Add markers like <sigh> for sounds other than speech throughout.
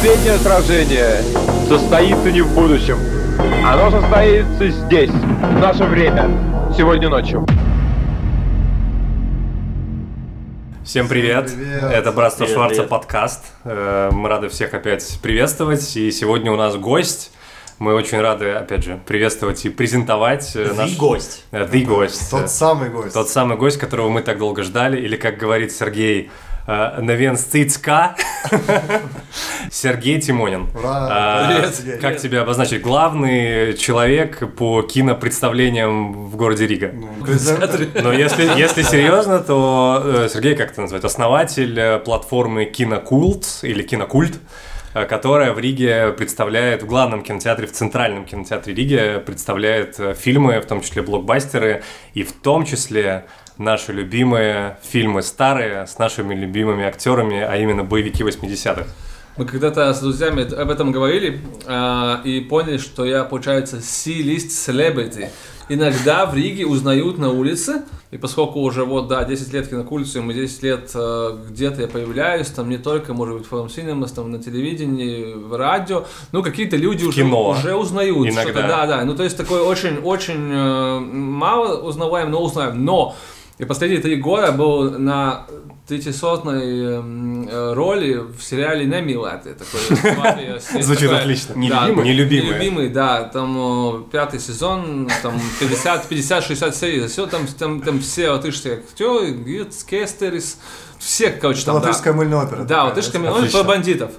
Последнее сражение состоится не в будущем. Оно состоится здесь, в наше время, сегодня ночью. Всем привет. привет. Это Братство Привет, Шварца привет. подкаст. Э, Мы рады всех опять приветствовать. И сегодня у нас гость. Мы очень рады, опять же, приветствовать и презентовать э, The наш... гость. Э, The гость. Тот самый гость. Тот самый гость, которого мы так долго ждали, или, как говорит Сергей, э, Навенсцицка, Сергей Тимонин. Ура! А, Привет, Сергей. Как тебя обозначить? Главный человек по кинопредставлениям в городе Рига. Презент- Но если, если серьезно, то э, Сергей, как это назвать, основатель э, платформы Кинокульт или Кинокульт, э, которая в Риге представляет, в главном кинотеатре, в центральном кинотеатре Риги представляет э, фильмы, в том числе блокбастеры, и в том числе наши любимые фильмы старые с нашими любимыми актерами, а именно боевики 80-х. Мы когда-то с друзьями об этом говорили а, и поняли, что я, получается, C-list celebrity. Иногда в Риге узнают на улице, и поскольку уже вот, да, 10 лет кинокультуре, мы 10 лет э, где-то я появляюсь, там не только, может быть, в Forum Cinemas, там на телевидении, в радио, ну, какие-то люди уже, кино. уже узнают Иногда. что-то, да, да, ну, то есть такой очень-очень э, мало узнаваем, но узнаем, но и последние три года был на третисотной эм, э, роли в сериале <laughs> есть Звучит отлично. Нелюбимый? Нелюбимый. Да. Там пятый сезон, там 50, 50-60 серий. Там все латышские актеры, Гирц, Кестерис, все, короче, там, да. Латышская мыльная опера. Да, такая, латышская да? мелодия Отлично. про бандитов.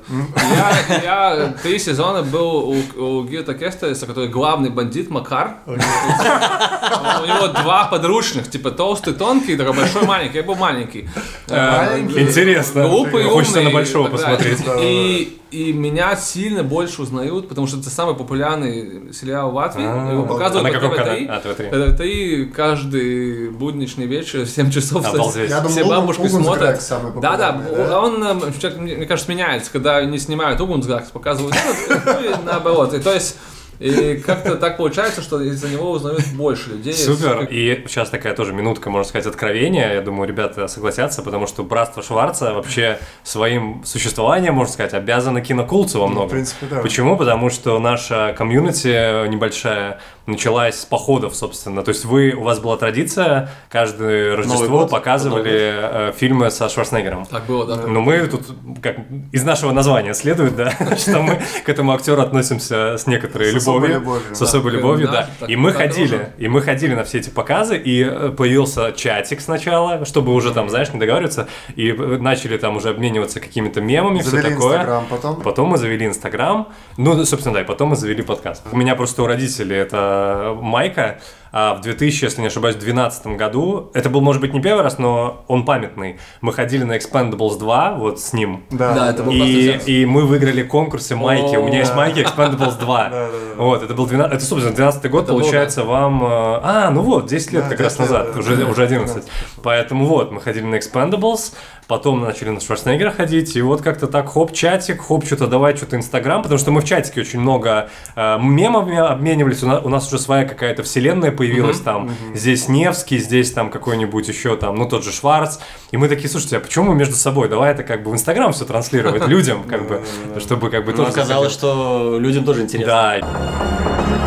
Я, я три сезона был у, у Гирта Кестериса, который главный бандит Макар. У него два подручных, типа толстый, тонкий, такой большой, маленький. Я был маленький. Маленький? Интересно. Глупый, Хочется умный на большого посмотреть. Да, да, И, и меня сильно больше узнают, потому что это самый популярный сериал в Латвии. А, Его показывают а на каком канале? ТВ3. А, ТВ3. ТВ3 каждый будничный вечер в 7 часов. Обалдеть. Я думал, Все Угун- бабушки Угунсграк смотрят. самый Да, да, да? он, э, человек, мне кажется, меняется, когда не снимают Угунсграк, показывают ну наоборот. И то есть, и как-то так получается, что из-за него узнают больше людей. Супер. Как- И сейчас такая тоже минутка, можно сказать, откровения. Я думаю, ребята согласятся, потому что братство Шварца вообще своим существованием, можно сказать, обязано кинокулту во Ну, многом. в принципе, да. Почему? Потому что наша комьюнити небольшая началась с походов, собственно. То есть вы, у вас была традиция, каждое Рождество год, показывали э, фильмы со Шварценеггером. Так было, да. Но мы тут, как из нашего названия следует, да, <laughs> что мы к этому актеру относимся с некоторой С особой любовью, с особой любовью, да, да. так- И мы ходили, и мы ходили на все эти показы, и э, появился чатик сначала, чтобы уже там, знаешь, не договариваться, и э, начали там уже обмениваться какими-то мемами, все такое. Инстаграм, потом... Потом мы завели Инстаграм, ну, собственно, да, и потом мы завели подкаст. У меня просто у родителей это майка, а в 2000, если не ошибаюсь, в 2012 году, это был, может быть, не первый раз, но он памятный. Мы ходили на Expendables 2, вот с ним, Да, Да, это был и, и мы выиграли конкурсы майки. У меня есть да. майки Expendables 2. <laughs> Да, да, да. Вот, это был 12, это, собственно, 12 год, Это получается, вам... э, А, ну вот, 10 лет Да, как раз 10 лет, назад, да, уже, да, уже 11. Поэтому вот, мы ходили на Expendables, потом начали на Шварценеггера ходить, и вот как-то так, хоп, чатик, хоп, что-то давай, что-то Инстаграм, потому что мы в чатике очень много э, мемами обменивались, у нас, у нас уже своя какая-то вселенная появилась там, здесь Невский, здесь там какой-нибудь еще там, ну тот же Шварц, и мы такие, слушайте, а почему мы между собой, давай это как бы в Инстаграм все транслировать <laughs> людям, как бы, чтобы как бы тоже... оказалось, что людям тоже интересно. Да.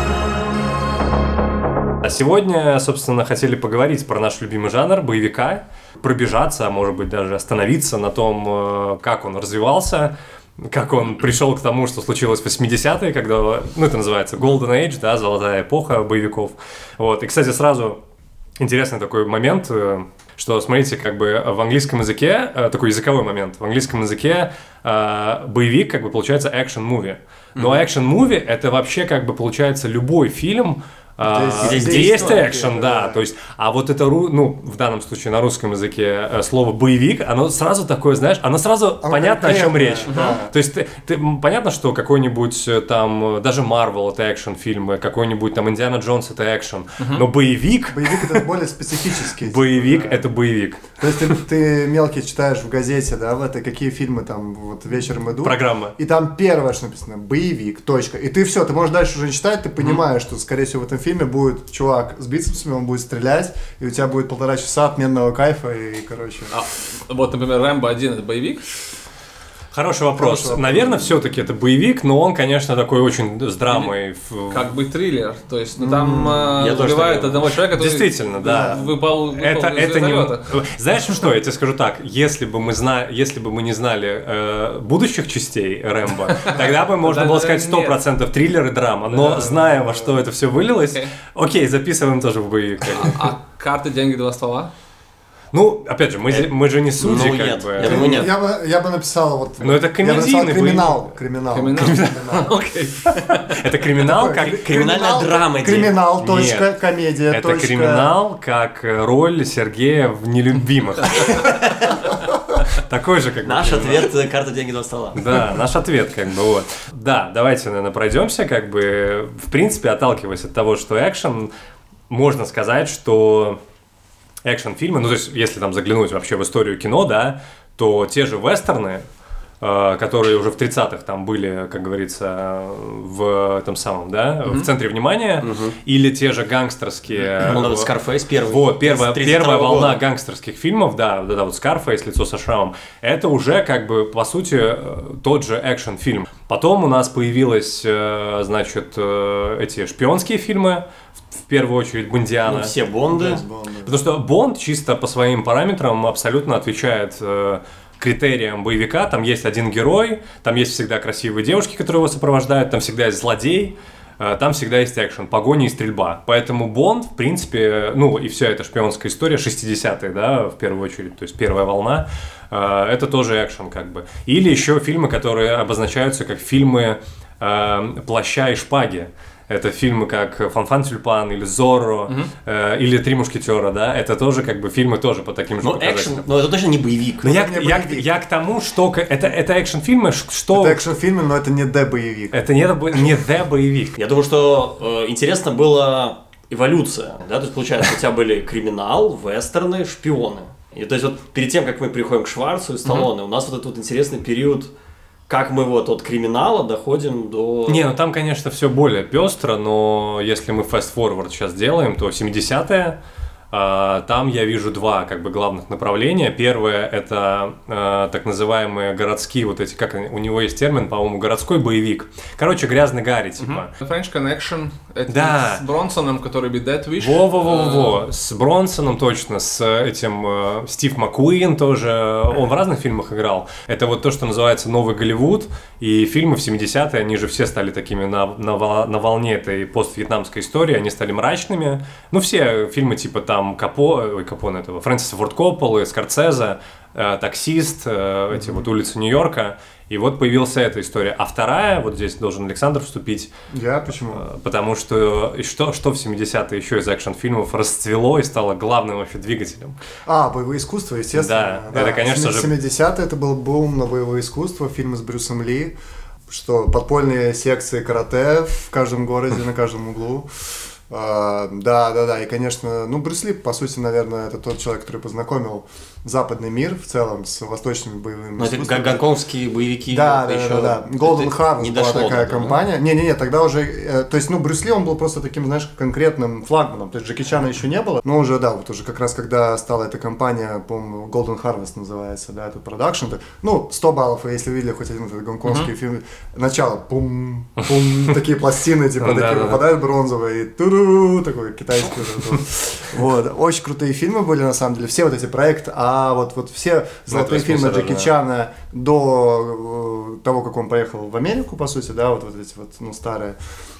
А сегодня, собственно, хотели поговорить про наш любимый жанр боевика, пробежаться, а может быть даже остановиться на том, э, как он развивался, как он пришел к тому, что случилось в 80-е, когда, ну, это называется Golden Age, да, золотая эпоха боевиков. Вот. И, кстати, сразу интересный такой момент, э, что, смотрите, как бы в английском языке, э, такой языковой момент, в английском языке боевик, как бы, получается action-movie. Но action-movie — это вообще, как бы, получается, любой фильм, а, Где есть где есть экшен, да, да, то есть, а вот это, ну, в данном случае на русском языке э, слово боевик, оно сразу такое, знаешь, оно сразу Оно понятно, о чем речь. да. То есть, ты, ты- понятно, что какой-нибудь э, там, э, даже Марвел это экшен фильмы, какой-нибудь там Индиана Джонс это экшен, но боевик, <laughs> Боевик это более специфический. <laughs> боевик это боевик. То есть ты, ты мелкий читаешь в газете, да, в этой, какие фильмы там вот вечером идут. Программа. И там первое, что написано, боевик, точка. И ты все, ты можешь дальше уже не читать, ты понимаешь, что, скорее всего, в этом фильме будет чувак с бицепсами, он будет стрелять, и у тебя будет полтора часа отменного кайфа, и, короче... А, вот, например, Рэмбо 1 это боевик. Хороший вопрос. Хороший вопрос. Наверное, все-таки это боевик, но он, конечно, такой очень с драмой. Как бы триллер. То есть, ну там э, убивают одного человека, который Действительно, да. выпал, выпал Это, из это не... Знаешь, что, я тебе скажу так, если бы мы, зна... если бы мы не знали э, будущих частей Рэмбо, <laughs> тогда бы можно было сказать нет. 100% триллер и драма, но зная, во что это все вылилось, Окей. записываем тоже в боевик. бы. А карты, деньги, два ствола? Ну, опять же, мы, же- мы же не судьи, ну, как нет, бы. я думаю, нет. Я бы, я бы написал вот... Ну, это я бы комедийный криминал. боевик. Криминал. Криминал? <laughs> Окей. Это криминал как... Криминальная драма. Криминал, точка, комедия, Это криминал как э, роль Сергея в «Нелюбимых». <laughs> Такой же, как бы, Наш криминал. ответ э, карта деньги два стола. Да, наш ответ, как бы, вот. Да, давайте, наверное, пройдемся, как бы, в принципе, отталкиваясь от того, что экшен, можно сказать, что экшен-фильмы, ну, то есть, если там заглянуть вообще в историю кино, да, то те же вестерны, которые уже в 30-х там были, как говорится, в этом самом, да, в центре внимания, или те же гангстерские... Ну, э, Скарфейс первый. вот, первая, 32 первая волна года. гангстерских фильмов, да, да, да, вот Scarface, лицо со шрамом, это уже как бы, по сути, э, тот же экшен-фильм. Потом у нас появились, э, значит, э, эти шпионские фильмы, в, первую очередь Бондиана. Ну, все Бонды. Да. Потому что Бонд чисто по своим параметрам абсолютно отвечает э, критериям боевика. Там есть один герой, там есть всегда красивые девушки, которые его сопровождают, там всегда есть злодей, э, там всегда есть экшен, погони и стрельба. Поэтому Бонд, в принципе, ну и вся эта шпионская история, 60-е, да, в первую очередь, то есть первая волна, э, это тоже экшен как бы. Или еще фильмы, которые обозначаются как фильмы э, «Плаща и шпаги». Это фильмы как «Фанфан Тюльпан» или «Зорро», э, или «Три мушкетера», да, это тоже как бы фильмы тоже по таким же Ну, показателям. экшен, но это точно не боевик. Но я, не я, боевик. я к тому, что это, это экшн-фильмы, что... Это экшн-фильм, но это не Д-боевик. Это не, не The боевик. Я думаю, что э, интересно было эволюция, да, то есть получается, у тебя были криминал, вестерны, шпионы. И то есть вот перед тем, как мы приходим к Шварцу и Сталлоне, у нас вот этот вот интересный период, как мы вот от криминала доходим до... Не, ну там, конечно, все более пестро, но если мы fast-forward сейчас делаем, то 70-е, а, там я вижу два как бы главных направления. Первое это а, так называемые городские вот эти, как у него есть термин, по-моему, городской боевик. Короче, грязный Гарри, типа. French Connection. Это Да. с Бронсоном, который be Dead Wish. Во-во-во-во, с Бронсоном точно, с этим э, Стив Маккуин тоже, он в разных фильмах играл. Это вот то, что называется новый Голливуд, и фильмы в 70-е, они же все стали такими на, на, на волне этой поствьетнамской истории, они стали мрачными. Ну, все фильмы типа там Капо, ой, Капон этого, Фрэнсиса Форд Копполы, Скорцеза, э, Таксист, э, эти вот улицы Нью-Йорка, и вот появилась эта история. А вторая, вот здесь должен Александр вступить, Я почему? Потому что что, что в 70-е еще из экшн-фильмов расцвело и стало главным вообще двигателем. А, боевое искусство, естественно. Да, это, конечно же- 70-е это был бум на боевое искусство, фильмы с Брюсом Ли, что подпольные секции карате в каждом городе, на каждом углу. А, Да, да, да, и, конечно, ну, Брюс Ли, по сути, наверное, это тот человек, который познакомил западный мир в целом с восточными боевыми Ну, это искусствами. га- гонконгские боевики. Да, это да, еще- да, да. Golden это Harvest была такая этого, компания. Не-не-не, тогда уже, э, то есть, ну, Брюс Ли, он был просто таким, знаешь, конкретным флагманом. То есть Джеки Чана еще не было, но уже, да, вот уже как раз когда стала эта компания, по-моему, Golden Harvest называется, да, этот продакшн, ну, 100 баллов, если видели хоть один этот гонконгский фильм, начало, пум, пум, <laughs> такие пластины, типа, Да, такие да, да. выпадают бронзовые, туру, такой китайский. Вот, очень крутые фильмы были, на самом деле, все вот эти проекты, а вот, вот все золотые «Восьмой фильмы сторож», Джеки да. Чана до э, того, как он поехал в Америку, по сути, да, вот, вот эти вот, ну, старые.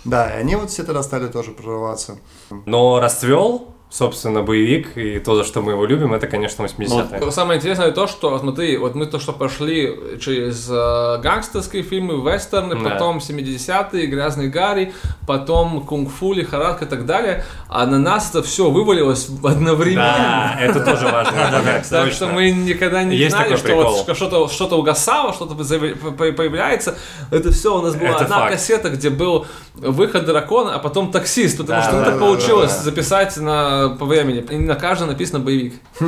Да, и они вот все тогда стали тоже прорываться. Но расцвел, собственно, боевик, и то, за что мы его любим, это, конечно, 80-е. Но Самое интересное то, что, смотри, вот мы то, что прошли через э, гангстерские фильмы, вестерны, Да. потом 70-е, Грязный Гарри, потом Кунг-фу, Лихорадка и так далее, а на нас это все вывалилось одновременно. Да, это тоже важно. Так что мы никогда не знали, что что-то что угасало, что-то появляется. Это все у нас была одна кассета, где был выход дракона, а потом таксист, потому что ну, так получилось записать на, по времени. И на каждом написано боевик. <laughs>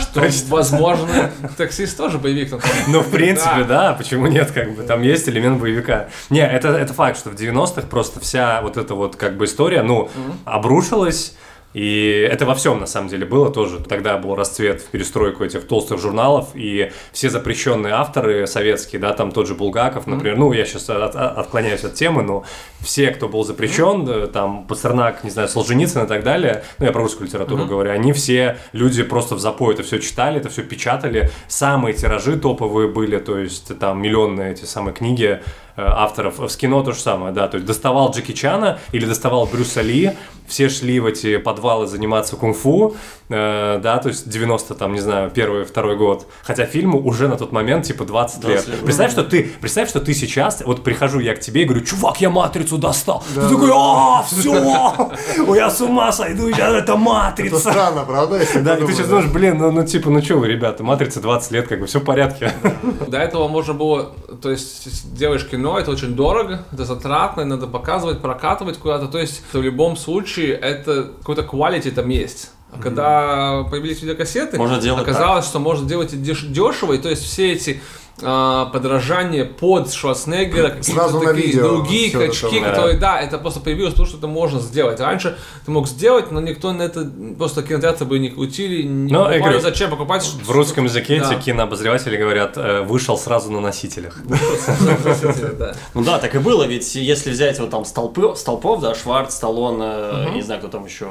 Что, возможно, таксист тоже боевик. Ну, в принципе, Да. почему нет, как бы, там есть элемент боевика. Не, это, это факт, что в 90-х просто вся вот эта вот, как бы, история, ну, обрушилась, И это во всем, на самом деле, было тоже. Тогда был расцвет в перестройку этих толстых журналов, и все запрещенные авторы советские, да, там тот же Булгаков, например, ну, я сейчас от- от- отклоняюсь от темы, но все, кто был запрещен, э, там, Пастернак, не знаю, Солженицын и так далее, ну, я про русскую литературу говорю, они все, люди просто в запой это все читали, это все печатали, самые тиражи топовые были, то есть там миллионные эти самые книги авторов. В кино то же самое, да, то есть доставал Джеки Чана или доставал Брюса Ли, все шли в эти подвалы заниматься кунг-фу, э, да, то есть 90 там, не знаю, первый, второй год. Хотя фильму уже на тот момент типа 20 лет. 20 лет. Представь, что ты, представь, что ты сейчас, вот прихожу я к тебе и говорю, чувак, я матрицу достал. ты такой, а, все, я с ума сойду, сейчас это Это матрица. странно, правда? Да, и ты сейчас да? думаешь, блин, ну, ну типа, ну что вы, ребята, матрица 20 лет, как бы все в порядке. До этого можно было, то есть делаешь кино, это очень дорого, это затратно, надо показывать, прокатывать куда-то. То есть в любом случае это какой-то quality там есть. А когда появились видеокассеты, Можно оказалось, что можно делать и деш- дешево, и то есть все эти а, подражания под Шварценеггера, какие-то такие видео другие качки, там, которые, да, это просто появилось то, что это можно сделать. Раньше ты мог сделать, но никто на это просто кинотеатры бы не крутили, не Ну, я покупали. говорю, зачем покупать? В русском языке Да. эти кинообозреватели говорят, э, <laughs> вышел сразу на носителях. Да. Ну да, так и было, ведь если взять вот там столпов, да, Шварц, Сталлоне, э, не знаю, кто там еще,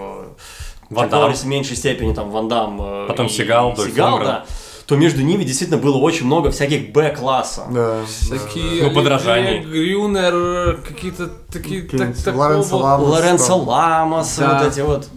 Ван Дам. в меньшей степени там Ван Дам, э, Потом и- Сигал, Дольф Сигал, да, то между ними действительно было очень много всяких Б-класса. Да, Такие Ну, подражаний. Грюнер, какие-то такие... так- такого- Лоренцо Ламос. Лоренцо. Ламос, Да. вот эти вот.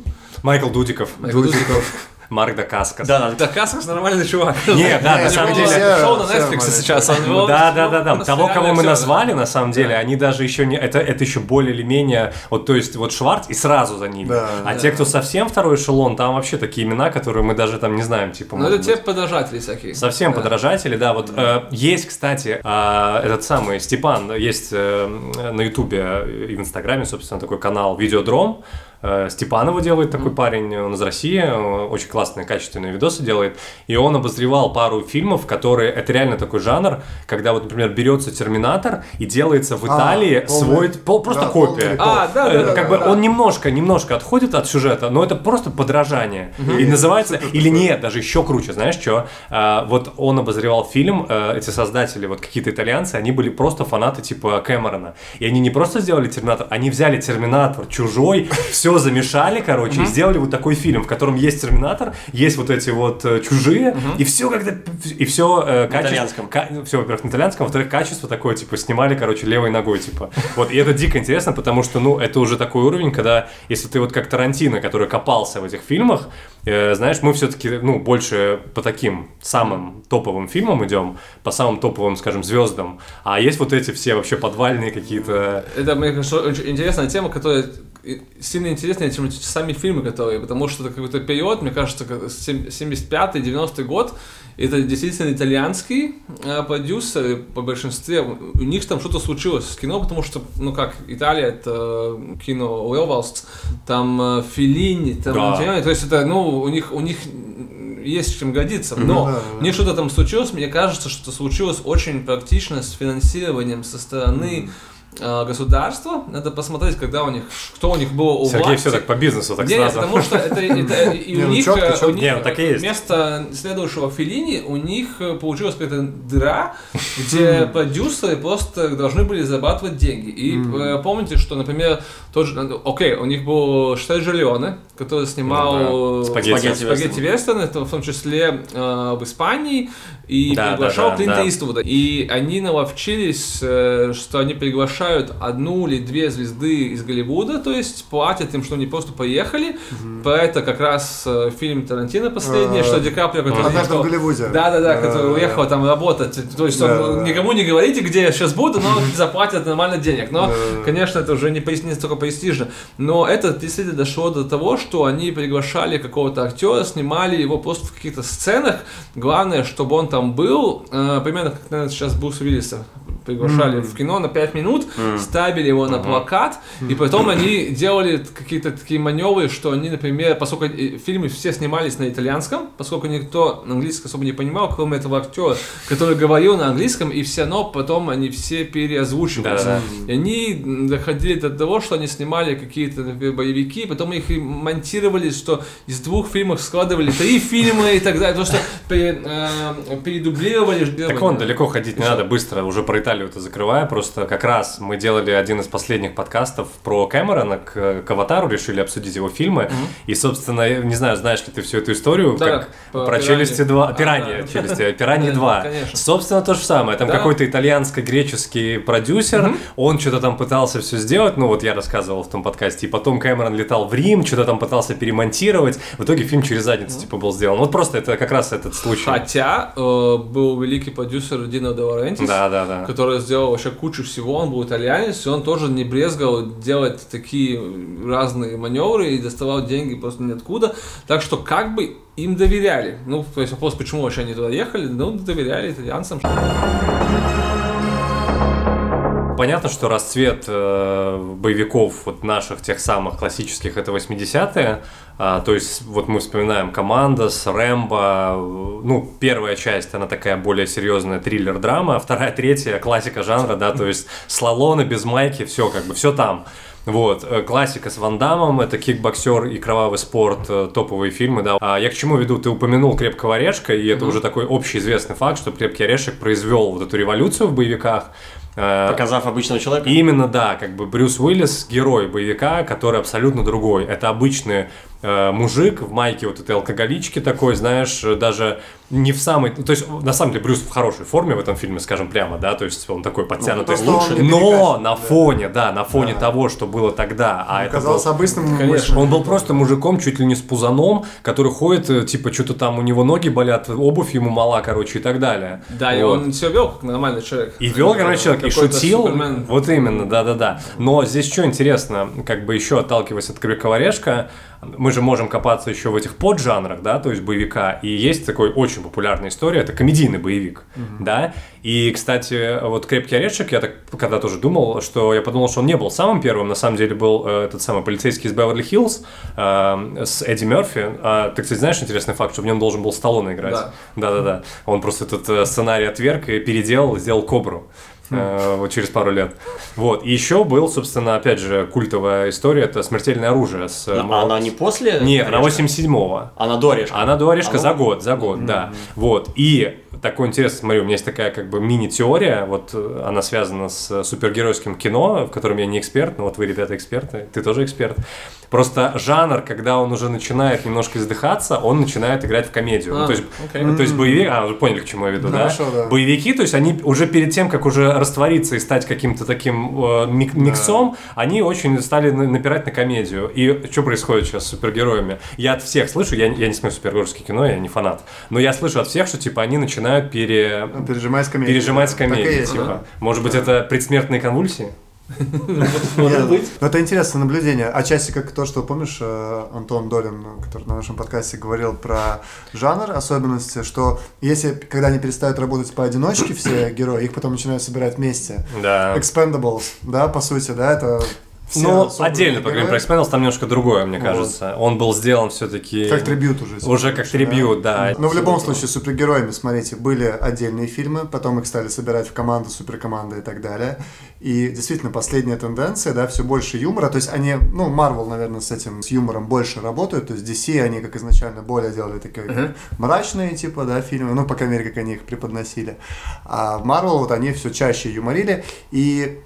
Майкл Дудиков, Дудиков. Марк Дакаскас. Да, да. Да, Каскас нормальный чувак. Нет, да, на самом деле... Шоу на все Netflix сейчас. Да, да, да, да. Того, кого мы назвали, на самом деле, они даже еще не. Это, это еще более или менее. Вот, то есть, вот Шварц и сразу за ними. Да, а да. те, кто совсем второй эшелон, там вообще такие имена, которые мы даже там не знаем, типа. Ну, это те подражатели всякие. Совсем Да. подражатели, да. Вот э, есть, кстати, э, этот самый Степан, есть э, на Ютубе и в Инстаграме, собственно, такой канал Видеодром. Э, Степан его делает такой парень, он из России, э, очень классные, качественные видосы делает. И он обозревал пару фильмов, которые, это реально такой жанр, когда вот, например, берется Терминатор и делается в А, Италии полный- свой, пол- просто да, копия. А, да, да, Э, да. как да, бы да. он немножко, немножко отходит от сюжета, но это просто подражание. И называется, или нет, даже еще круче, знаешь что? А, вот он обозревал фильм, э, эти создатели, вот какие-то итальянцы, они были просто фанаты типа Кэмерона. И они не просто сделали Терминатор, они взяли Терминатор, Чужой, все замешали, короче, и сделали вот такой фильм, в котором есть Терминатор, есть вот эти вот э, чужие, и все как-то, и все итальянском. все, во-первых, на итальянском, во-вторых, качество такое, типа, снимали, короче, левой ногой, типа. Вот, и это дико интересно, потому что, ну, это уже такой уровень, когда, если ты вот как Тарантино, который копался в этих фильмах, э, знаешь, мы все-таки, ну, больше по таким самым топовым фильмам идем, по самым топовым, скажем, звездам, а есть вот эти все вообще подвальные какие-то... Это, мне кажется, очень интересная тема, которая сильно интереснее, чем сами фильмы, которые, потому что это какой-то период, мне кажется, как сем- 75-90 год, это действительно итальянские э, продюсеры по большинстве, у них там что-то случилось с кино, потому что, ну как, Италия это кино Уэлвалст, там э, Феллини, там, Да. То есть это, ну, у них, у них есть чем гордиться, но да, да. них что-то там случилось, мне кажется, что случилось очень практично с финансированием со стороны э, государства. Надо посмотреть, когда у них, кто у них было у Сергей власти. все так по бизнесу, так Не, сразу. потому что это, <laughs> это и у ну них, э, у них ну и есть. вместо следующего Филини у них э, получилась какая-то дыра, <laughs> где продюсеры просто должны были зарабатывать деньги. И э, помните, что, например, тот же, э, окей, у них был Штейджи Леоне, который снимал. Спагетти. спагетти, вестерны, в том числе э, в Испании, и Да, приглашал да, да, Клинта да. Иствуда. И они наловчились, э, что они приглашают одну или две звезды из Голливуда, то есть платят им, что они просто поехали. Про это как раз э, фильм Тарантино последний, А, что Ди Каприо, который «Однажды в Голливуде». Да-да-да, который уехал там работать. То есть никому не говорите, где я сейчас буду, но заплатят нормально денег. Но, конечно, это уже не, не столько престижно. Но это действительно дошло до того, что они приглашали какого-то актера, снимали его просто в каких-то сценах. Главное, чтобы он там был, э, примерно как, наверное, сейчас Брус Уиллиса приглашали в кино на 5 минут, ставили его на плакат, и потом они делали какие-то такие маневры, что они, например, поскольку фильмы все снимались на итальянском, поскольку никто английский особо не понимал, кроме этого актера, который говорил на английском, и все равно потом они все переозвучивались. Да-да. И они доходили до того, что они снимали какие-то например, боевики, потом их и монтировали, что из двух фильмов складывали три фильма и так далее, потому что э, передублировали. Так вон, далеко ходить не надо, быстро, уже про Италию это закрываю, просто как раз мы делали один из последних подкастов про Кэмерона, к, к Аватару, решили обсудить его фильмы, и, собственно, не знаю, знаешь ли ты всю эту историю, Да, как про «Пираньи». «Челюсти 2», А, «Пираньи», да. «Челюсти», <laughs> «Пираньи Да, 2». конечно. Собственно, то же самое, там Да. какой-то итальянско-греческий продюсер, он что-то там пытался все сделать, ну вот я рассказывал в том подкасте, и потом Кэмерон летал в Рим, что-то там пытался перемонтировать, в итоге фильм через задницу, типа, был сделан. Вот просто это как раз этот случай. Хотя э, был великий продюсер Дино Де Да, да, да. который сделал вообще кучу всего, он был итальянец, и он тоже не брезгал делать такие разные маневры и доставал деньги просто ниоткуда. Так что как бы им доверяли. Ну, то есть вопрос, почему вообще они туда ехали, ну, доверяли итальянцам. Понятно, что расцвет э, боевиков вот наших тех самых классических это 80-е. А, то есть вот мы вспоминаем Командос, Рэмбо. Ну, первая часть, она такая более серьезная триллер-драма, а вторая, третья классика жанра, да, то есть слалоны без майки, все как бы, все там. Вот, э, классика с Ван Дамом, это кикбоксер и кровавый спорт, э, топовые фильмы, да. А я к чему веду? Ты упомянул «Крепкого орешка», и это уже такой общеизвестный факт, что «Крепкий орешек» произвел вот эту революцию в боевиках. Э, Показав обычного человека. Именно, да, как бы Брюс Уиллис герой боевика, который абсолютно другой. Это обычный э, мужик в майке вот этой алкоголички такой, знаешь, даже не в самой... То есть, на самом деле, Брюс в хорошей форме в этом фильме, скажем прямо, да, то есть он такой подтянутый. Ну, он не но на да. фоне, да, на фоне Да. того, что было тогда, а это Казался был- обычным Конечно. он был просто мужиком, чуть ли не с пузаном, который ходит, э, типа, что-то там у него ноги болят, обувь ему мала, короче, и так далее. Да, и Вот. он себя вел как нормальный человек. И вел, короче, человек, и шутил. Супермен. Вот именно, да-да-да. Но здесь что интересно, как бы еще отталкиваясь от Крепкого орешка, мы же можем копаться еще в этих поджанрах, да, то есть боевика. И есть такой очень популярная история, это комедийный боевик, да. И, кстати, вот Крепкий орешек, я так когда тоже думал, что я подумал, что он не был самым первым, на самом деле был э, этот самый полицейский из Беверли-Хиллз э, с Эдди Мерфи. А, ты, кстати, знаешь интересный факт, что в нем должен был Сталлоне играть? Да. Да-да-да. Он просто этот э, сценарий отверг и переделал, сделал Кобру. Э, Вот через пару лет. Вот. И еще был, собственно, опять же, культовая история, это «Смертельное оружие». С, э, А она не после? Нет, она Орешка? 87-го. Она до орешка. Она до орешка Она- за год, за год, да. Вот. И такой интересный, смотри, у меня есть такая как бы мини-теория, вот э, она связана с супергеройским кино, в котором я не эксперт, но вот вы, ребята, эксперты, ты тоже эксперт. Просто жанр, когда он уже начинает немножко издыхаться, он начинает играть в комедию. Ну, А, то есть, окей. то есть боевик, а, вы поняли, к чему я веду, да? Хорошо, да. Боевики, то есть они уже перед тем, как уже раствориться и стать каким-то таким э, мик- миксом, они очень стали на- напирать на комедию. И что происходит сейчас с супергероями? Я от всех слышу, я, я не смотрю супергеройское кино, я не фанат, но я слышу от всех, что типа они начинают пере... Пережимать комедию. пережимать и комедией. есть, типа. да. Может быть, это предсмертные конвульсии? <laughs> Ну, это интересное наблюдение. Отчасти как то, что, помнишь, э, Антон Долин, который на нашем подкасте говорил про жанр, особенности, что если, когда они перестают работать поодиночке, все герои, их потом начинают собирать вместе. Да. Expendables, да, по сути, да, это Ну, собранные отдельно поговорим про. Expendables, там немножко другое, мне кажется. Он был сделан все-таки... Как трибют уже. Уже как трибют, да. Но в любом случае, супергероями, смотрите, были отдельные фильмы, потом их стали собирать в команду, суперкоманды и так далее. И действительно, последняя тенденция, да, все больше юмора. То есть они, ну, Marvel, наверное, с этим, с юмором больше работают. То есть DC, они, как изначально, более делали такие мрачные, типа, да, фильмы. Ну, по крайней мере, как они их преподносили. А в Marvel вот они все чаще юморили. И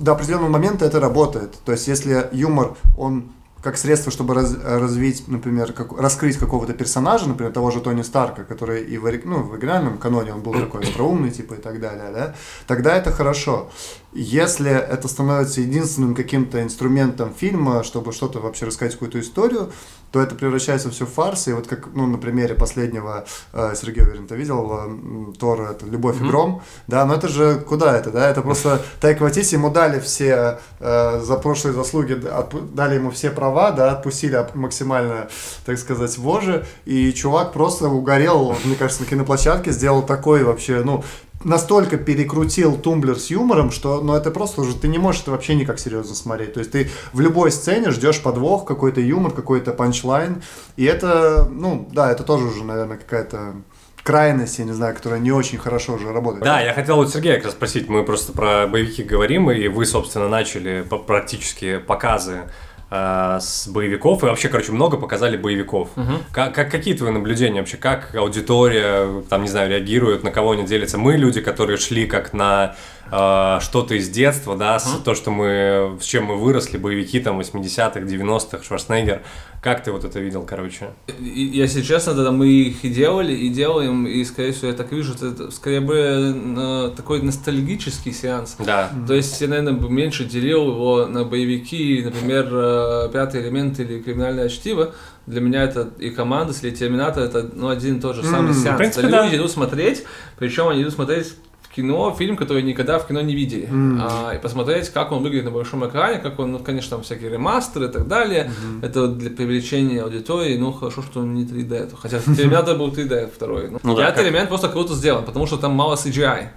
до определенного момента это работает. То есть, если юмор, он как средство, чтобы раз- развить, например, как, раскрыть какого-то персонажа, например, того же Тони Старка, который и в, ну, в оригинальном каноне он был такой <coughs> остроумный, типа, и так далее, да, тогда это хорошо. Если это становится единственным каким-то инструментом фильма, чтобы что-то вообще рассказать, какую-то историю, то это превращается все в фарс. И вот как, ну, на примере последнего, э, Сергей, уверен, ты видел, э, Тора, это «Любовь и гром», да, но это же куда это, да, это просто <laughs> Тайка Ватити ему дали все э, за прошлые заслуги, отпу- дали ему все права, да, отпустили максимально, так сказать, вожи, и чувак просто угорел, мне кажется, на киноплощадке, сделал такой вообще, ну, настолько перекрутил тумблер с юмором, что, ну, это просто уже, ты не можешь это вообще никак серьезно смотреть. То есть ты в любой сцене ждешь подвох, какой-то юмор, какой-то панчлайн, и это, ну, да, это тоже уже, наверное, какая-то крайность, я не знаю, которая не очень хорошо уже работает. Да, я хотел вот Сергея как раз спросить, мы просто про боевики говорим, и вы, собственно, начали практически показы э, с боевиков, и вообще, короче, много показали боевиков. Как, как- какие твои наблюдения вообще, как аудитория, там, не знаю, реагирует, на кого они делятся? Мы люди, которые шли как на э, что-то из детства, да, с, то, что мы, с чем мы выросли, боевики там 80-х, 90-х, Шварценеггер. Как ты вот это видел, короче? И, если честно, тогда мы их и делали, и делаем, и, скорее всего, я так вижу, это скорее бы э, такой ностальгический сеанс. Да. То есть я, наверное, бы меньше делил его на боевики, например, э, «Пятый элемент» или «Криминальное чтиво». Для меня это и «Команда», или «Терминатор» — это ну, один и тот же самый М, сеанс. в принципе, да. люди идут смотреть, причем они идут смотреть кино, фильм, который никогда в кино не видели. А, и посмотреть, как он выглядит на большом экране, как он, ну, конечно, там всякие ремастеры и так далее. Это вот для привлечения аудитории, ну, хорошо, что он не 3D. Хотя Терминатор был 3D второй. Ну, Ну да, Пятый как- элемент просто круто сделан, потому что там мало CGI.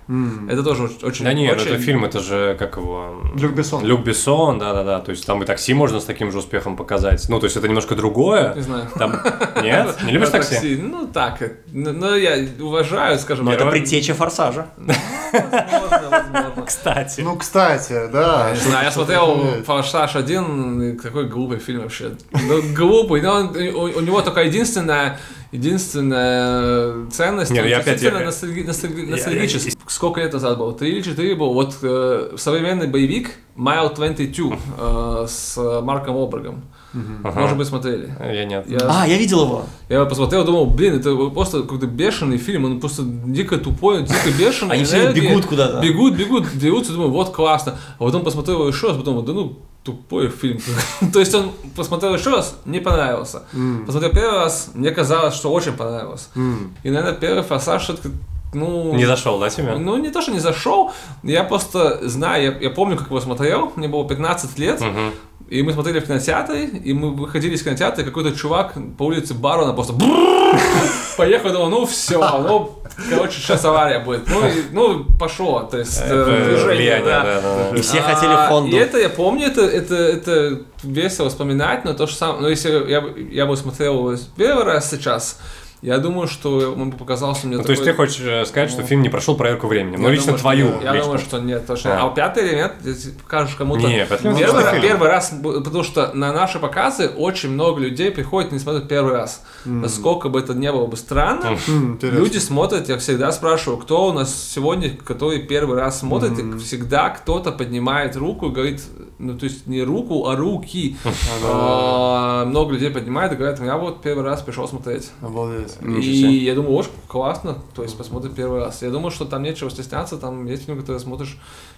Это тоже очень-. Да нет, очень- это фильм, это же, как его... Люк Бессон. Люк Бессон, да-да-да, то есть там и такси можно с таким же успехом показать. Ну, то есть это немножко другое. Не знаю. Там... Нет? Не любишь такси? Ну, так. э, Ну, ну, я уважаю, скажем Но это предтеча форсажа. <laughs> Возможно, возможно. Кстати. Ну, кстати, да. Не знаю, я смотрел «Форсаж 1», какой глупый фильм вообще. Ну, глупый, но он- у, у него только единственная, единственная ценность, Не, ну я опять- я- ностальги- ностальги- я- ностальгический. Сколько лет назад был? Три или четыре был. Вот э, современный боевик «Mile 22» э, с Марком Обергом. Ага. Может быть, смотрели. Я нет. Я, А, я видел его. я его посмотрел, думал, блин, это просто какой-то бешеный фильм, он просто дико тупой, дико бешеный. Они все бегут куда-то. Бегут, бегут, дерутся, думаю, вот классно. А потом посмотрел его еще раз, подумал, да ну, тупой фильм. <laughs> То есть он посмотрел еще раз, не понравился. Посмотрел первый раз, мне казалось, что очень понравилось. И, наверное, первый форсаж все-таки, ну... Не зашел, да, тебе? Ну, не то, что не зашел, я просто знаю, я, я помню, как его смотрел, мне было 15 лет, Мгм. И мы смотрели в кинотеатре, и мы выходили из кинотеатра, и какой-то чувак по улице Барона просто поехал, думал, ну все, ну, короче, сейчас авария будет. Ну, и, ну пошло, то есть движение, да. И все хотели Хонду. И это я помню, это, это, это весело вспоминать, но то же самое, но если я, я бы смотрел первый раз сейчас, я думаю, что он бы показался мне Ну, то есть ты такой- хочешь э, сказать, что фильм не прошел проверку временем? Ну, Я лично думаю, что твою. нет. Я лично. думаю, что нет. Точно. А. А, пятый элемент, если покажешь кому-то. Не, пятый элемент первый, раз, первый раз, потому что на наши показы очень много людей приходят не смотрят первый раз. Насколько бы это не было бы странно, люди смотрят, я всегда спрашиваю, кто у нас сегодня, который первый раз смотрит, и всегда кто-то поднимает руку и говорит, ну то есть не руку, а руки. А, Много людей поднимает и говорят, я вот первый раз пришел смотреть. Обалдеть. И себе. я думаю, очень классно, то есть посмотрим первый раз. Я думаю, что там нечего стесняться, там есть фильм, который смотришь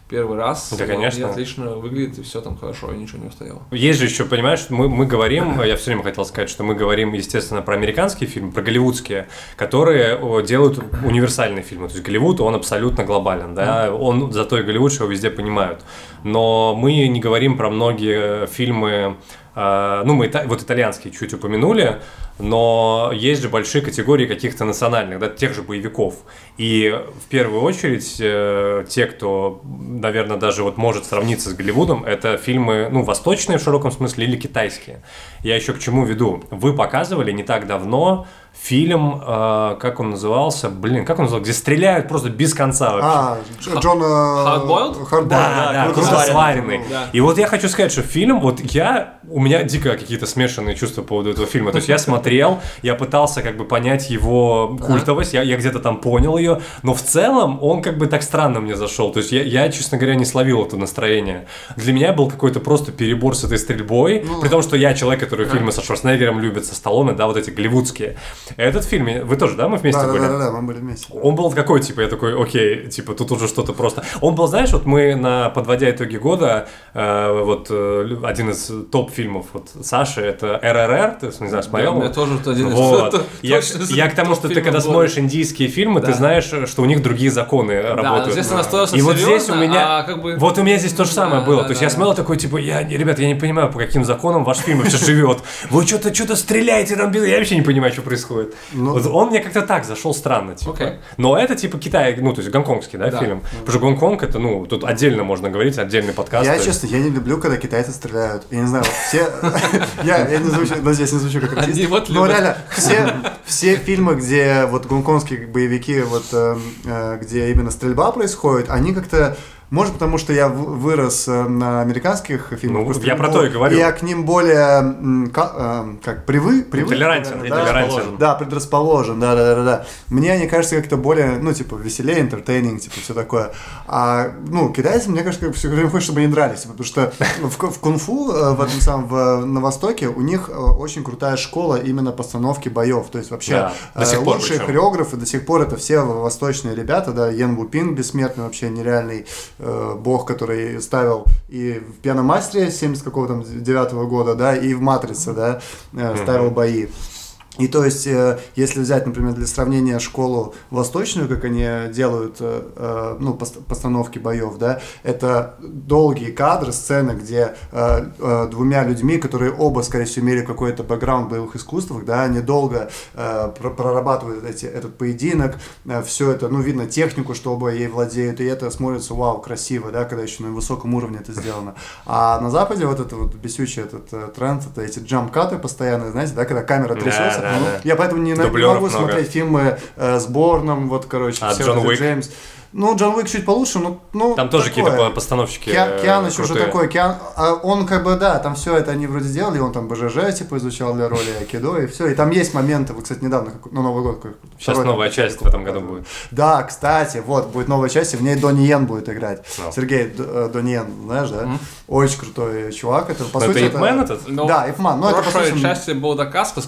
первый раз, Да, и конечно. отлично выглядит, и все там хорошо, и ничего не устарело. Есть же еще, понимаешь, мы, мы говорим, <laughs> я все время хотел сказать, что мы говорим, естественно, про американские фильмы, про голливудские, которые делают универсальные фильмы. То есть Голливуд, он абсолютно глобален, да, он зато и Голливуд, что его везде понимают. Но мы не говорим про многие фильмы, ну, мы вот итальянские чуть упомянули, но есть же большие категории каких-то национальных, да, тех же боевиков. И в первую очередь э, те, кто, наверное, даже вот может сравниться с Голливудом, это фильмы, ну, восточные в широком смысле или китайские. Я еще к чему веду? Вы показывали не так давно фильм, э, как он назывался, блин, как он назывался, где стреляют просто без конца вообще. А, Дж- Джона... Hardboiled? Hardboiled, Да, да, круто сваренный. сваренный. Да. И вот я хочу сказать, что фильм, вот я, у меня дико какие-то смешанные чувства по поводу этого фильма. То есть я смотрел, я пытался как бы понять его культовость, я, я где-то там понял ее, но в целом он как бы так странно мне зашел. То есть я, я, честно говоря, не словил это настроение. Для меня был какой-то просто перебор с этой стрельбой, Ну. при том, что я человек, который фильмы со Шварценеггером любит, со Сталлоне, да, вот эти голливудские. Этот фильм, вы тоже, да, мы вместе Да, да, были? да, да, да, мы были вместе. Он был какой, типа, я такой, окей, типа, тут уже что-то просто. Он был, знаешь, вот мы на подводя итоги года, э, вот э, один из топ-фильмов вот Саши, это РРР, ты, не знаю, смотрел? у меня тоже вот один из- Вот. то- <laughs> Я, я к тому, что ты когда смотришь индийские фильмы, ты Да. знаешь, что у них другие законы Да, работают. здесь ты настроился И вот здесь у меня, а как бы... вот у меня здесь то же самое Да, было. да, то есть да, я да. смотрел такой, типа, я, ребят, я не понимаю, по каким законам ваш фильм вообще живет. Вы что-то что-то стреляете там, я вообще не понимаю, что происходит. Происходит. Ну- Вот он мне как-то так зашел странно, типа. Окей. Но это типа Китай, ну, то есть гонконгский, да, Да. фильм. Потому что Гонконг это, ну, тут отдельно можно говорить, отдельный подкаст. Я, честно, я не люблю, когда китайцы стреляют. Я не знаю, все... <laughs> Я не звучу, здесь не звучу как вот Но реально, все, фильмы, где вот гонконгские боевики, вот э, э, где именно стрельба происходит, они как-то может, потому что я вырос э, на американских фильмах. Ну, я про то и говорю. Я к ним более э, как привы, привык. Толерантен, наверное, да? толерантен. Да, предрасположен, да, да, да, да. Мне они кажутся как-то более, ну, типа, веселее, entertaining, типа, все такое. А, ну, китайцы, мне кажется, все время хочется, чтобы они дрались, типа, потому что в, в кунг-фу, э, в этом самом, в- на Востоке, у них очень крутая школа именно постановки боев. То есть, вообще, Да, до сих пор лучшие причем. хореографы до сих пор это все восточные ребята, да, Йен Вупин бессмертный, вообще нереальный э, бог, который ставил и в «Пьяном мастере» 70 какого там девятого года, да, и в «Матрице», да, э, ставил бои. И то есть, э, если взять, например, для сравнения школу восточную, как они делают, э, э, ну, пос- постановки боев, да, это долгие кадры, сцены, где двумя людьми, которые оба, скорее всего, имели какой-то бэкграунд в боевых искусствах, да, они долго про- прорабатывают эти, этот поединок, все это, ну, видно технику, что оба ей владеют, и это смотрится, вау, красиво, да, когда еще на высоком уровне это сделано. А на Западе вот это вот бесючий этот тренд, это эти джамп-каты постоянные, знаете, да, когда камера трясется. Да, да. Я поэтому не, не могу много. смотреть фильмы э, с Борном, вот, короче, А все Джон Уик? Джеймс. Ну, Джон Уик чуть получше, но ну, Там тоже такое. какие-то по- постановщики. Ки- э, Кианыч уже крутые. такой, Киан, а он как бы, да, там все это они вроде сделали, он там БЖЖ, типа, изучал для роли <laughs> Айкидо, и все, и там есть моменты, вот, кстати, недавно, как- на Новый год. как- Сейчас второй новая там часть в этом году будет. Да, кстати, вот, будет новая часть, и в ней Донни Йен будет играть. Ну. Сергей э, Донни Йен, знаешь, да? Очень крутой чувак, это, по Но сути, это Ипмен этот? Ну, Да, Ипман, но в это, по прошлой сути, части был Дакаскас,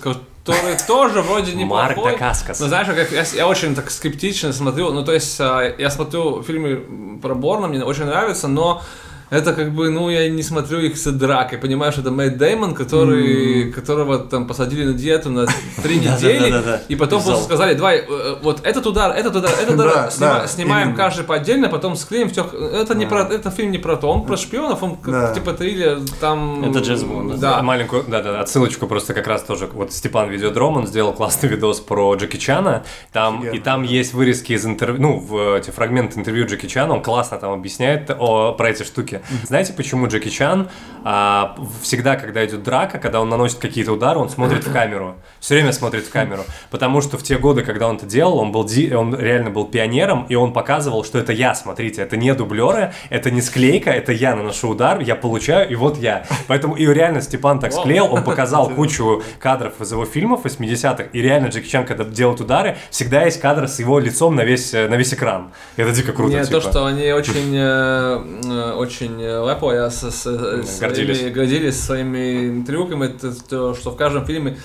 который тоже вроде Марк неплохой. Дакаскас. Но знаешь, как я, я очень так скептично смотрю. Ну, то есть, а, я смотрю фильмы про Борна, мне очень нравится, но это как бы, ну, я не смотрю их с дракой, понимаешь, это Мэтт Деймон, который, которого там посадили на диету на три <laughs> недели, и потом просто сказали, давай, э, вот этот удар, этот удар, этот удар, Да, снима- да, снимаем каждый по отдельно, потом склеим все. Это не про, это фильм не про то, он про шпионов, он типа триллер, там... Это Джеймс Бонд, Да. Маленькую, да, да, отсылочку просто как раз тоже. Вот Степан Видеодром, он сделал классный видос про Джеки Чана. Там, и там есть вырезки из интервью, ну, в эти фрагменты интервью Джеки Чана, он классно там объясняет о, про эти штуки. Знаете, почему Джеки Чан а, всегда, когда идет драка, когда он наносит какие-то удары, он смотрит в камеру. Все время смотрит в камеру. Потому что в те годы, когда он это делал, он был ди- он реально был пионером, и он показывал, что это я, смотрите, это не дублеры, это не склейка, это я наношу удар, я получаю, и вот я. Поэтому и реально Степан так склеил, он показал кучу кадров из его фильмов 80-х, и реально Джеки Чан, когда делает удары, всегда есть кадры с его лицом на весь, э, на весь экран. Это дико круто, Не, типа. то, что они очень, э, э, очень с, с, с Гордились. своими, гордились своими трюками, это то, что в каждом фильме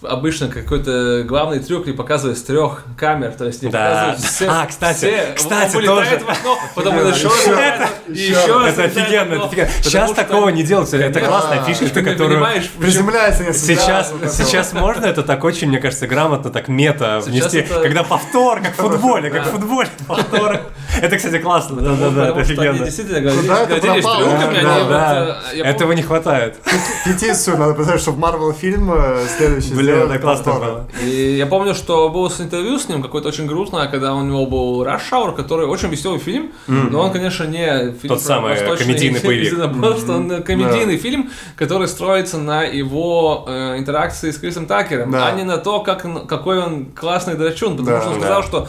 обычно какой-то главный трюк не показывает с трех камер, то есть не Да. показывают все. А, кстати, все. кстати, он тоже. в окно, потом он еще Еще. раз, и еще раз Это офигенно, это окно. офигенно. Потому Сейчас такого не делается, это Конечно. классная не которую... Приземляется несколько Сейчас, это сейчас можно это так очень, мне кажется, грамотно, так мета Сейчас внести, это- когда повтор, как в футболе, как в футболе, повтор. Это, кстати, классно, это офигенно. действительно это Да, они да, вот, Да, э, я этого не хватает. Петицию надо писать, чтобы Марвел фильм э, следующий Блин, это классно было. И я помню, что было с интервью с ним какое-то очень грустное, когда у него был Rush Hour, который очень веселый фильм, но он, конечно, не фильм Тот самый комедийный боевик. единоборство, он комедийный фильм, который строится на его э, интеракции с Крисом Такером, Да. а не на то, какой он классный драчун, потому Да, что он да. сказал, что,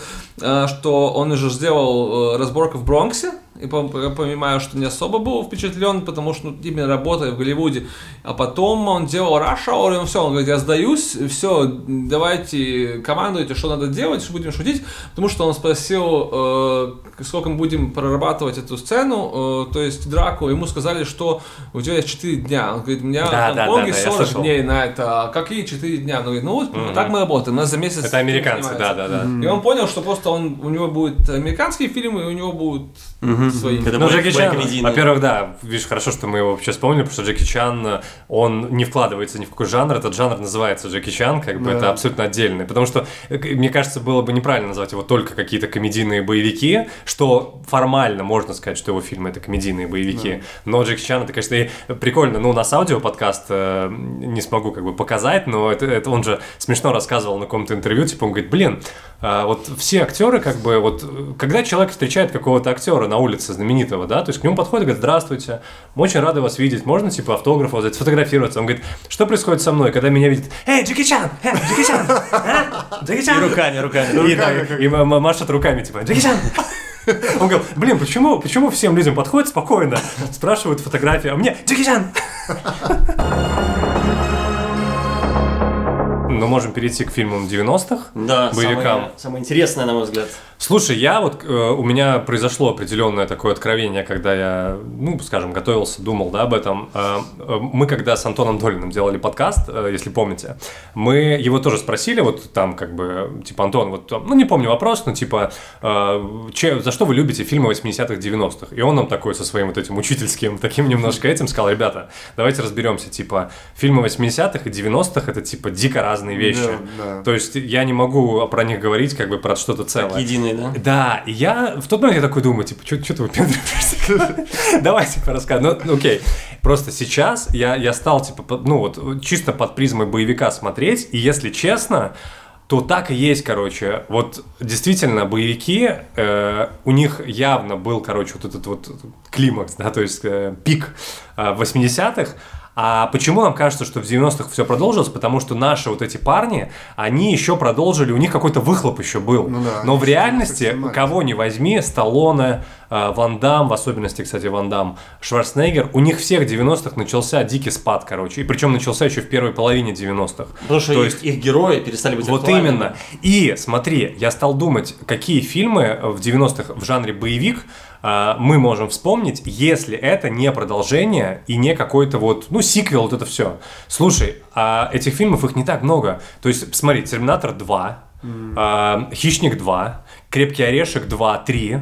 что он уже сделал э, разборку в Бронксе, и я понимаю, что не особо был впечатлен, потому что ну, именно работая в Голливуде. А потом он делал Rush Hour, и он все, он говорит, я сдаюсь, все, давайте командуйте, что надо делать, что будем шутить, потому что он спросил, э, сколько мы будем прорабатывать эту сцену, э, то есть драку, ему сказали, что у тебя есть 4 дня. Он говорит, у меня Да, в да, Гонконге да, да, я 40 слышал. дней на это. А какие 4 дня? Он говорит, ну вот так мы работаем, у нас за месяц... Это американцы, снимается». да-да-да. И он понял, что просто он, у него будет американские фильмы, и у него будут своими. Это Ну, Джеки Чан, во-первых, да, видишь, хорошо, что мы его вообще вспомнили, потому что Джеки Чан, он не вкладывается ни в какой жанр, этот жанр называется Джеки Чан, как бы Да. это абсолютно отдельный, потому что, э, мне кажется, было бы неправильно назвать его только какие-то комедийные боевики, что формально можно сказать, что его фильмы это комедийные боевики, но Джеки Чан это, конечно, и прикольно, ну, у нас аудио подкаст э, не смогу как бы показать, но это, это он же смешно рассказывал на каком-то интервью, типа, он говорит, блин, а, вот все актеры, как бы, вот, э, когда человек встречает какого-то актера на улице знаменитого, да, то есть к нему подходит говорит, здравствуйте, мы очень рады вас видеть, можно, типа, автограф взять, сфотографироваться? Он говорит, что происходит со мной, когда меня видят, эй, Джеки Чан, эй, Джеки Чан, а? Джеки И Чан. руками, руками. И, да, и м- м- машет руками, типа, Джеки Чан. Он говорил, блин, почему, почему всем людям подходят спокойно, спрашивают фотографии, а мне Джеки Чан. Можем перейти к фильмам 90-х. Да, Боевикам. самое, самое интересное, на мой взгляд. Слушай, я вот, э, у меня произошло определенное такое откровение, когда я, ну, скажем, готовился, думал, да, об этом. Э, э, Мы когда с Антоном Долиным делали подкаст, э, если помните, мы его тоже спросили, вот там как бы, типа, Антон, вот, ну, не помню вопрос, но типа, э, че- за что вы любите фильмы 80-х, 90-х? И он нам такой со своим вот этим учительским таким немножко этим сказал, ребята, давайте разберемся, типа, фильмы 80-х и 90-х это, типа, дико разные вещи. Да, да. То есть я не могу про них говорить как бы про что-то целое. Как единый, да? Да, и я в тот момент я такой думаю, типа, что ты выпендриваешься? <laughs> Давайте рассказывай. Ну, окей. Просто сейчас я, я стал, типа, ну вот, чисто под призмой боевика смотреть, и если честно, то так и есть, короче. Вот действительно, боевики, э, у них явно был, короче, вот этот вот климакс, да, то есть э, пик э, в 80-х, а почему нам кажется, что в 90-х все продолжилось? Потому что наши вот эти парни, они еще продолжили, у них какой-то выхлоп еще был. Ну да, Но в реальности, кого не возьми, Сталлоне, э, Ван Дам, в особенности, кстати, Ван Дам, Шварценеггер, у них всех 90-х начался дикий спад, короче. И причем начался еще в первой половине 90-х. Потому что То их, есть их герои перестали быть вот актуальными. именно. И смотри, я стал думать, какие фильмы в 90-х в жанре боевик мы можем вспомнить, если это не продолжение и не какой-то вот, ну, сиквел, вот это все. Слушай, а этих фильмов их не так много. То есть, смотри, Терминатор 2, а, Хищник 2, Крепкий орешек 2, 3,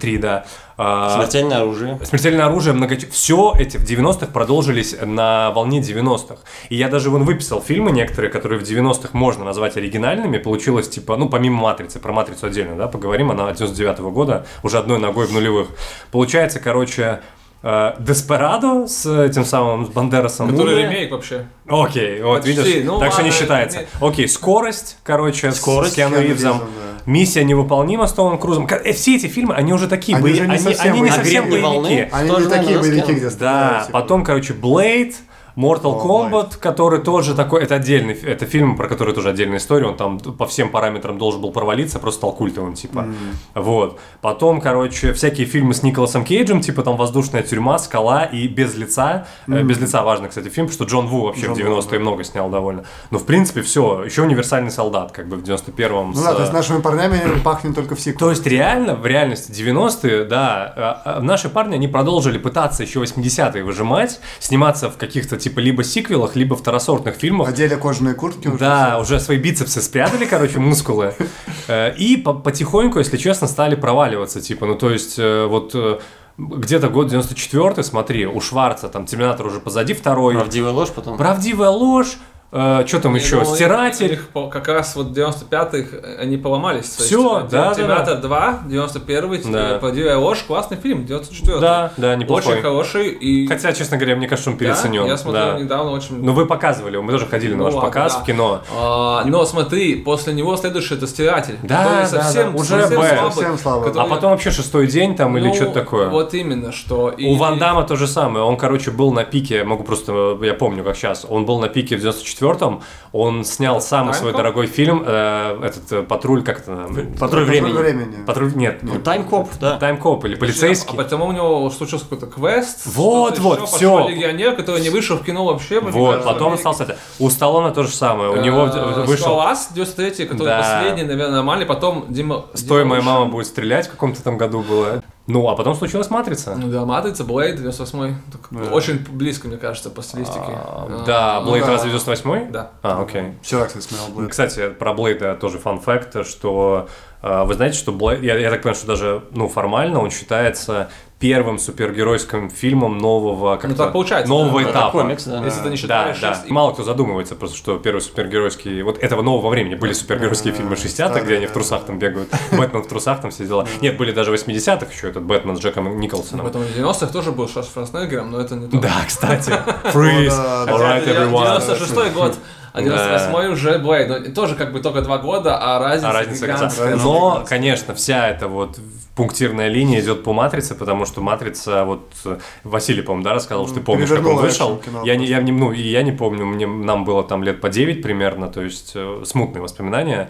3, да. А, Смертельное оружие. Смертельное оружие, много... Все эти в 90-х продолжились на волне 90-х. И я даже вон выписал фильмы некоторые, которые в 90-х можно назвать оригинальными. Получилось типа, ну, помимо «Матрицы», про «Матрицу» отдельно, да, поговорим, она 99-го года, уже одной ногой в нулевых. Получается, короче, э, Деспирадо с этим самым с Бандерасом. Который Мумия. ремейк вообще. Окей, вот Почти, видишь, ну так что не ладно, считается. нет. Окей, скорость, короче, Скорость, с Киану Ривзом. Ривзом, да. Миссия невыполнима с Томом Крузом. Э, Все эти фильмы, они уже такие, Они бои- уже не они, совсем они не совсем боевики. волны. Они Тоже не такие боевики, где Да, потом, короче, Blade, Mortal Kombat, который тоже такой, это отдельный, это фильм, про который тоже отдельная история, он там по всем параметрам должен был провалиться, просто стал культовым, типа. Вот. Потом, короче, всякие фильмы с Николасом Кейджем, типа там «Воздушная тюрьма», «Скала» и «Без лица». Э, «Без лица» важный, кстати, фильм, что Джон Ву вообще Джон в Ву, 90-е много снял довольно. Но, в принципе, все. Еще «Универсальный солдат», как бы в 91-м. Ну с, да, то есть нашими парнями пахнет только в то есть реально, в реальности 90-е, да, а, а, наши парни, они продолжили пытаться еще 80-е выжимать, сниматься в каких-то типа либо сиквелах, либо второсортных фильмах. Одели кожаные куртки уже. Да, уже свои бицепсы спрятали, короче, мускулы. <laughs> Э, И по- потихоньку, если честно, стали проваливаться. Типа, ну то есть, э, вот э, где-то год 94 смотри, у Шварца там Терминатор уже позади второй. Правдивая ложь потом. Правдивая ложь. Что там еще? Ну, Стиратель. них по- как раз вот в 95-х они поломались. Всё, есть, да, да, Терминатор 2, 91-й, Да. «Правдивая ложь», классный фильм, 94-й. Да, да, неплохой. Очень хороший. И... Хотя, честно говоря, мне кажется, он Да, переоценен. я смотрел да. недавно очень... Ну, вы показывали, мы тоже ходили на Ну ваш ладно, показ да. в кино. А, но смотри, после него следующий это «Стиратель». Да, да, совсем, да, уже совсем Б. слабый, Совсем слабый. А который- потом вообще шестой день там или Ну, что-то такое. Вот именно, что... и- У Ван Дамма то же самое. Он, короче, был на пике, могу просто, я помню, как сейчас. Он был на пике в 94-м. Он снял самый свой дорогой фильм, э, этот э, патруль, как это? Патруль Патруль времени. Патруль, нет, Ну, Таймкоп, да. Таймкоп или А полицейский. потом у него случился какой-то квест. Вот, вот, пошел легионер, который не вышел в кино вообще. Вот, потом остался это. У Сталлоне то же самое. У него Э, вышел Скалолаз 93 который последний, наверное, нормальный. Потом Дима... «Стой, моя мама будет стрелять» в каком-то там году было. Ну, а потом случилась «Матрица». Ну да, Матрица, Блейд, 98 Так, Очень близко, мне кажется, по стилистике. А, А, Да, ну Блейд да. разве 98 Да. А, окей. Вчера, кстати, смотрел Блэд. Кстати, про Блейда тоже фан факт, что э, вы знаете, что Блейд, я, я так понимаю, что даже ну, формально он считается первым супергеройским фильмом нового, как Ну, так получается, нового да. этапа. комикс, да. Если ты не Да, да. шесть- Мало кто задумывается просто, что первый супергеройский... Вот этого нового времени были супергеройские фильмы 60-х, да, где да, они в да. трусах там бегают. <laughs> Бэтмен в трусах, там все дела. Нет, были даже 80-х еще этот Бэтмен с Джеком Николсоном. Потом в 90-х тоже был Шаш Шварценеггером, но это не то. Да, кстати. <laughs> Freeze. Alright, everyone. 96-й год, а 98-й уже Блейд. Ну, тоже как бы только два года, а разница, А разница гигантская. Но, конечно, вся эта вот пунктирная линия идет по матрице, потому что матрица, вот э, Василий, по-моему, да, рассказал, что ты помнишь, как он вышел. Я не, я не, ну, и я не помню, мне, нам было там лет по 9 примерно, то есть э, смутные воспоминания.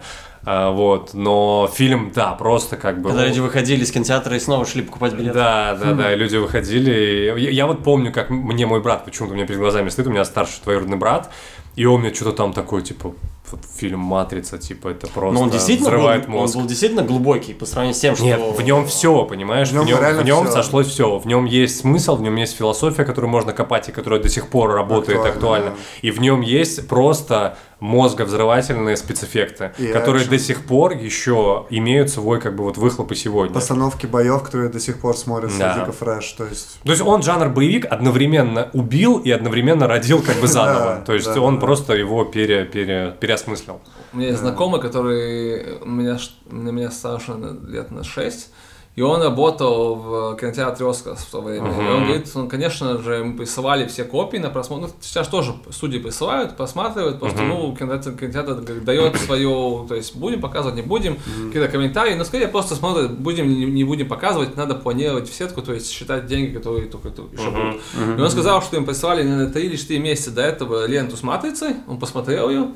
А, вот, но фильм, да, просто как бы... Когда люди выходили из кинотеатра и снова шли покупать билеты. Да, да, да, люди выходили. Я, я вот помню, как мне мой брат почему-то у меня перед глазами стоит, у меня старший двоюродный брат, и он мне что-то там такой, типа, вот фильм «Матрица», типа, это просто Но он действительно взрывает был, он мозг. был действительно глубокий по сравнению с тем, что... Нет, в нем все, понимаешь? В нем В нем, в нем всё. сошлось все. В нем есть смысл, в нем есть философия, которую можно копать и которая до сих пор работает Актуально, актуально. да. И в нем есть просто мозговзрывательные спецэффекты, И которые экшен. до сих пор еще имеют свой как бы вот выхлоп и сегодня. Постановки боев, которые до сих пор смотрятся Да. дико фреш. То есть То есть он жанр боевик одновременно убил и одновременно родил как бы <laughs> заново. Да, То есть он просто его пере, пере, переосмыслил. У меня есть знакомый, который у меня, на меня старше лет на 6, и он работал в кинотеатре «Оскар» в то время. И он говорит, ну, конечно же, мы присылали все копии на просмотр. Ну, сейчас тоже судьи присылают, просматривают, просто, ну, кинотеатр, кинотеатр дает свое, то есть, будем показывать, не будем, какие-то комментарии, но скорее просто смотрят, будем, не, не будем показывать, надо планировать в сетку, то есть, считать деньги, которые только то- еще будут. И он сказал, что им прислали, наверное, 3 или 4 месяца до этого ленту с матрицей, он посмотрел ее,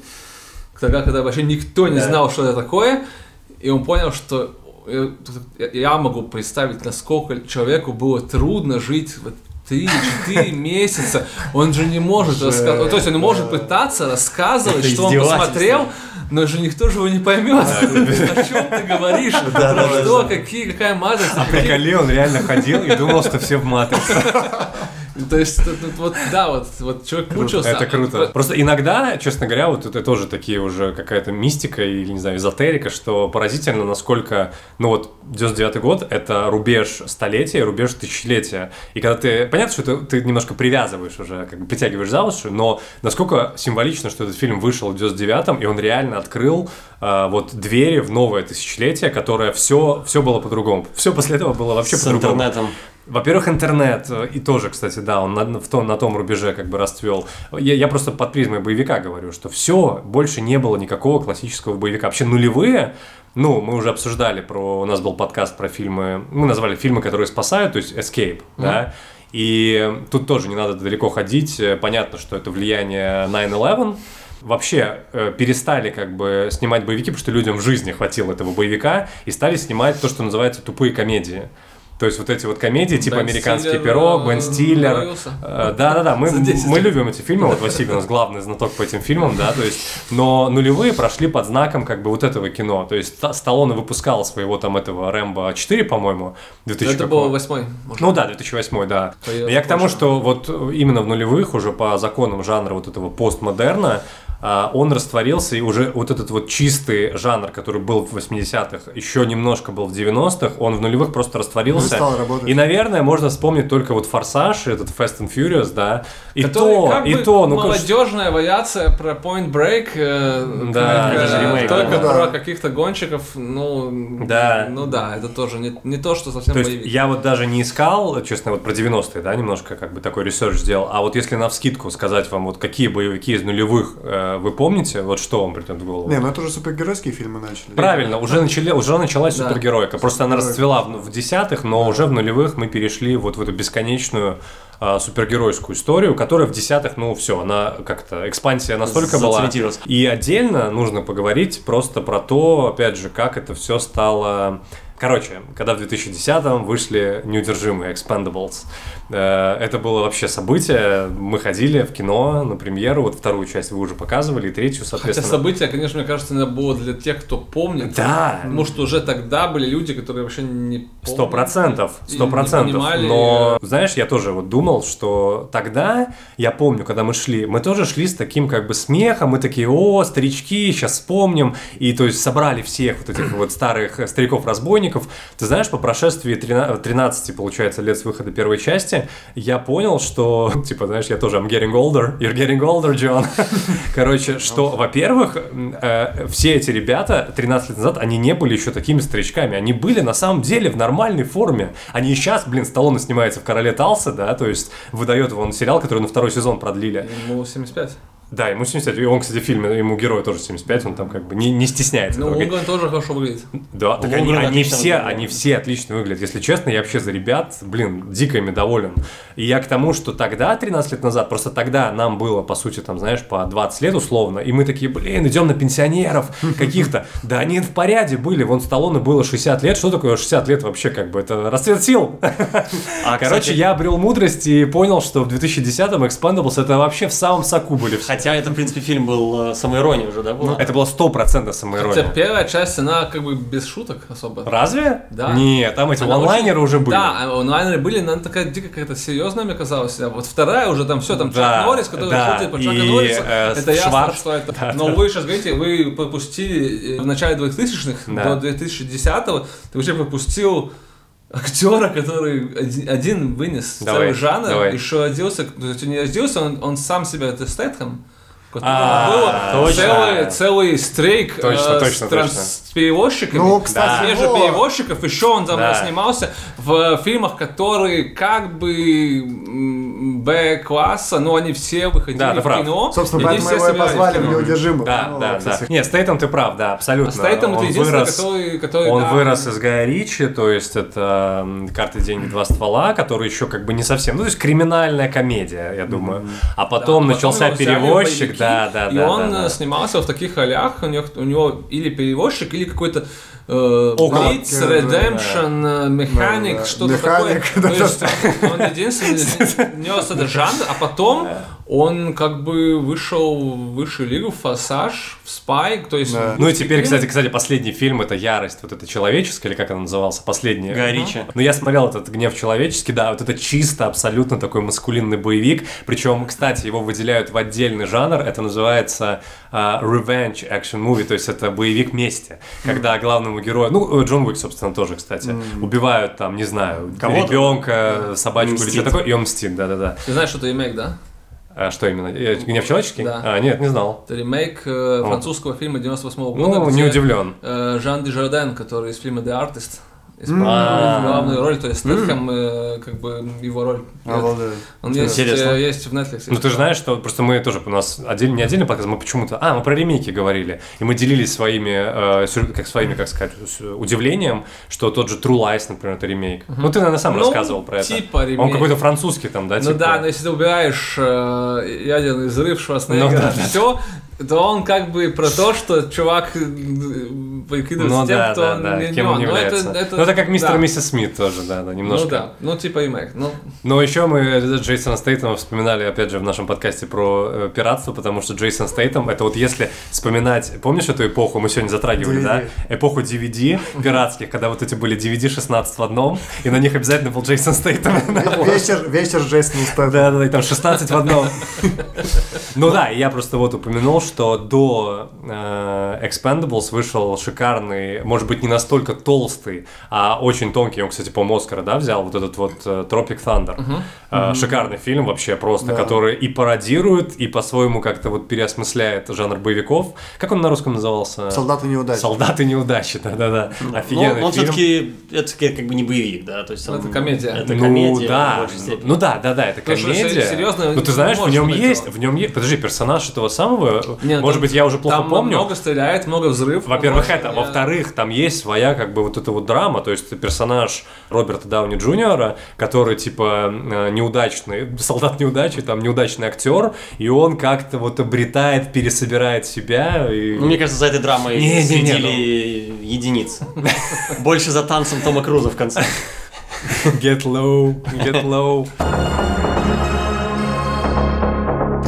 тогда, когда вообще никто не знал, что это такое, и он понял, что я- я могу представить, насколько человеку было трудно жить в 3-4 <laughs> месяца. Он же не может рассказывать, то есть он может пытаться рассказывать, что он посмотрел, но же никто же его не поймет. О чем ты говоришь? <laughs> Про что, какие, какая матрица? А Приколи, он реально ходил и думал, что все в матрице. <laughs> То есть, вот, да, вот, вот человек мучился. Это круто. Просто иногда, честно говоря, вот это тоже такие уже какая-то мистика или, не знаю, эзотерика, что поразительно, насколько, ну вот, 99 год — это рубеж столетия, рубеж тысячелетия. И когда ты... Понятно, что ты, ты немножко привязываешь уже, как бы притягиваешь за уши, но насколько символично, что этот фильм вышел в 99-м, и он реально открыл а, вот двери в новое тысячелетие, которое все, все было по-другому. Все после этого было вообще С по-другому. интернетом. Во-первых, интернет, э, и тоже, кстати, да, он на, в том, на том рубеже как бы расцвел. Я, я просто под призмой боевика говорю, что все, больше не было никакого классического боевика. Вообще нулевые, ну, мы уже обсуждали про, у нас был подкаст про фильмы, мы назвали фильмы, которые спасают, то есть Escape, да, и тут тоже не надо далеко ходить, Э, понятно, что это влияние 9-11, вообще э, перестали как бы снимать боевики, потому что людям в жизни хватило этого боевика, и стали снимать то, что называется тупые комедии. То есть вот эти вот комедии, типа Бен «Американский Стиллер, пирог», э, «Бен Стиллер». Э, Да-да-да, мы, За 10 мы любим эти фильмы, вот Василий у нас главный знаток по этим фильмам, да, то есть, но нулевые прошли под знаком как бы вот этого кино, то есть Ста- Сталлоне выпускал своего там этого «Рэмбо 4», по-моему, 2000 Это был восьмой. может. Ну да, 2008, да. Я к тому, что вот именно в нулевых, уже по законам жанра вот этого постмодерна, он растворился, и уже вот этот вот чистый жанр, который был в 80-х, еще немножко был в 90-х, он в нулевых просто растворился. Работать. И, наверное, можно вспомнить только вот «Форсаж», этот «Fast and Furious», да, и Который то, как и бы то, ну, молодежная вариация про Point Break, э, Да, как, э, ремейк, только да. про каких-то гонщиков, ну Да. ну да, это тоже не, не то, что совсем То есть боевик. я вот даже не искал, честно, вот про 90-е, да, немножко как бы такой research сделал, а вот если на вскидку сказать вам, вот какие боевики из нулевых э, вы помните, вот что вам придет в голову? Не, ну это уже супергеройские фильмы начали. Правильно, уже, начали, уже началась Да. супергеройка. Просто она расцвела в, в десятых, но уже в нулевых мы перешли вот в эту бесконечную а, супергеройскую историю, которая в десятых, ну все, она как-то экспансия настолько была. И отдельно нужно поговорить просто про то, опять же, как это все стало. Короче, когда в 2010-м вышли неудержимые Expendables, э, это было вообще событие. Мы ходили в кино на премьеру, вот вторую часть вы уже показывали, и третью, Хотя соответственно. событие, конечно, мне кажется, наверное, было для тех, кто помнит. Да. Потому что уже тогда были люди, которые вообще не помнят. Сто процентов, сто процентов. Но, знаешь, я тоже вот думал, что тогда, я помню, когда мы шли, мы тоже шли с таким как бы смехом, мы такие, о, старички, сейчас вспомним. И то есть собрали всех вот этих вот старых стариков-разбойников, поклонников. Ты знаешь, по прошествии 13, 13, получается, лет с выхода первой части, я понял, что, <laughs> типа, знаешь, я тоже I'm getting older, you're getting older, John. <laughs> Короче, что, во-первых, э, все эти ребята 13 лет назад, они не были еще такими старичками, они были на самом деле в нормальной форме. Они и сейчас, блин, Сталлоне снимается в «Короле Талса», да, то есть выдает он сериал, который на второй сезон продлили. Ему 75. Да, ему 75, и он, кстати, в фильме, ему герой тоже 75, он там как бы не, не стесняется. Ну. Лунгрен тоже хорошо выглядит. Да, так они, они все, выглядит. они все отлично выглядят. Если честно, я вообще за ребят, блин, дико ими доволен. И я к тому, что тогда, 13 лет назад, просто тогда нам было, по сути, там, знаешь, по 20 лет условно, и мы такие, блин, идем на пенсионеров <laughs> каких-то. Да они в порядке были, вон Сталлоне было 60 лет, что такое 60 лет вообще, как бы, это расцвет сил. А, Короче, я обрел мудрость и понял, что в 2010-м Expendables это вообще в самом соку были все. Хотя это, в принципе, фильм был э, самоирония уже, да, была? Это было 100% Хотя самоирония. первая часть, она как бы без шуток особо. Разве? Да. Нет, там эти Она онлайнеры очень- уже были. Да, а онлайнеры были, но она такая дико какая-то серьезная, мне казалось. А вот вторая уже там все, там Да, Чак Норрис, который да, шутит по и, Чака Норриса. э, это ясно, Шварц. что это. Но вы сейчас говорите, вы пропустили э, в начале 2000-х Да. до 2010-го, ты вообще пропустил актера, который один, один вынес Давай, целый жанр, давай. еще родился, то есть он не родился, он, он сам себя, это которого А, был точно. целый, целый стрейк Точно, э, точно, транс- перевозчиками. Ну, кстати, Свежих вот. перевозчиков, еще он там Да. снимался в фильмах, которые как бы Б-класса, но они все выходили Да, в прав. кино. Собственно, поэтому все его и позвали в неудержимых. Да, Ну, да, да. кстати. Нет, Стейтем ты прав, да, абсолютно. А Стейтем это он единственный, вырос, который, который он да, вырос из Гая Ричи, то есть это «Карты, деньги, два ствола», который еще как бы не совсем, ну то есть криминальная комедия, я думаю. А Да, потом начался его в перевозчик, да, да, и да. он да, э, да. снимался в таких ролях, у него, у него или перевозчик, или какой-то. Blitz, Redemption, э, механик, Да, да. что-то такое. <laughs> То есть он единственный нес этот жанр, а потом он как бы вышел в высшую лигу, в Форсаж, в Спайк, то есть... Да. Ну и теперь, кстати, кстати, последний фильм это Ярость, вот это человеческая, или как она назывался, последняя. Гай Ричи. Ну, я смотрел этот «Гнев человеческий», да, вот это чисто, абсолютно такой маскулинный боевик. Причем, кстати, его выделяют в отдельный жанр. Это называется revenge action movie, то есть это боевик мести. Когда главному герою, ну, э, Джон Уик, собственно, тоже, кстати, убивают там, не знаю, ребенка, собачку или что такое, и он мстит, да-да-да. Ты знаешь, что это ремейк, да? А что именно? Э, «Гнев человеческий»? Да. А, нет, не знал. Это ремейк э, французского фильма 98 года, Ну, где, не удивлен. э, Жан Дежарден, который из фильма The Artist, исполнил А. главную роль, то есть Стэтхэм, э, как бы его роль. Обалдеть. Он есть, э, есть в Netflix. Ну ты же знаешь, что просто мы тоже у нас отдельно, не отдельный подкаст, мы почему-то, а, мы про ремейки говорили, и мы делились своими, э, как своими, как сказать, удивлением, что тот же True Lies, например, это ремейк. Ну ты, наверное, сам Ну, рассказывал про это. типа ремейк. Он какой-то французский там, да? Ну типа? да, но если ты убираешь ядерный взрыв Ну Шварценеггера, да. все, то он как бы про то, что чувак э, прикидывается Ну тем, да, кто да, да, не, кем не он Ну, является. это, ну это как мистер да. и миссис Смит тоже, да, да, немножко. Ну да, ну типа ремейк. Ну, Но еще мы Джейсона Стейтема вспоминали, опять же, в нашем подкасте про э, пиратство, потому что Джейсон Стейтем, это вот если вспоминать, помнишь эту эпоху, мы сегодня затрагивали, DVD. да? Эпоху DVD пиратских, когда вот эти были DVD 16 в одном, и на них обязательно был Джейсон Стейтем. <laughs> Вечер, вечер с Джейсоном Стэтхэмом. Да, да, да, и там 16 в одном. <laughs> Ну да, и я просто вот упомянул, что до э, Expendables вышел шикарный, может быть, не настолько толстый, а очень тонкий, он, кстати, по-моему, Оскара, да, взял вот этот вот э, Tropic Thunder. Э, Шикарный фильм вообще просто, Да. который и пародирует, и по-своему как-то вот переосмысляет жанр боевиков. Как он на русском назывался? Солдаты неудачи. Солдаты неудачи, да-да-да. Но, Офигенный но он фильм. все-таки, это как бы не боевик, да, то есть Ну, он- это комедия. Это ну комедия в да, ну да, да, да, это комедия. серьезно, ну ты знаешь, в нем есть, в нем есть. Подожди, персонаж этого самого. Не, ну, может там- быть, я уже плохо там помню. много стреляет, много взрывов. Во-первых, это. я- Во-вторых, там есть своя, как бы, вот эта вот драма, то есть персонаж Роберта Дауни Джуниора, который, типа, э, неудачный, солдат неудачи, там, неудачный актер, и он как-то вот обретает, пересобирает себя. И... Ну, мне кажется, за этой драмой Не-не-не, следили единицы. Больше за танцем Тома Круза в конце. Get low, get low.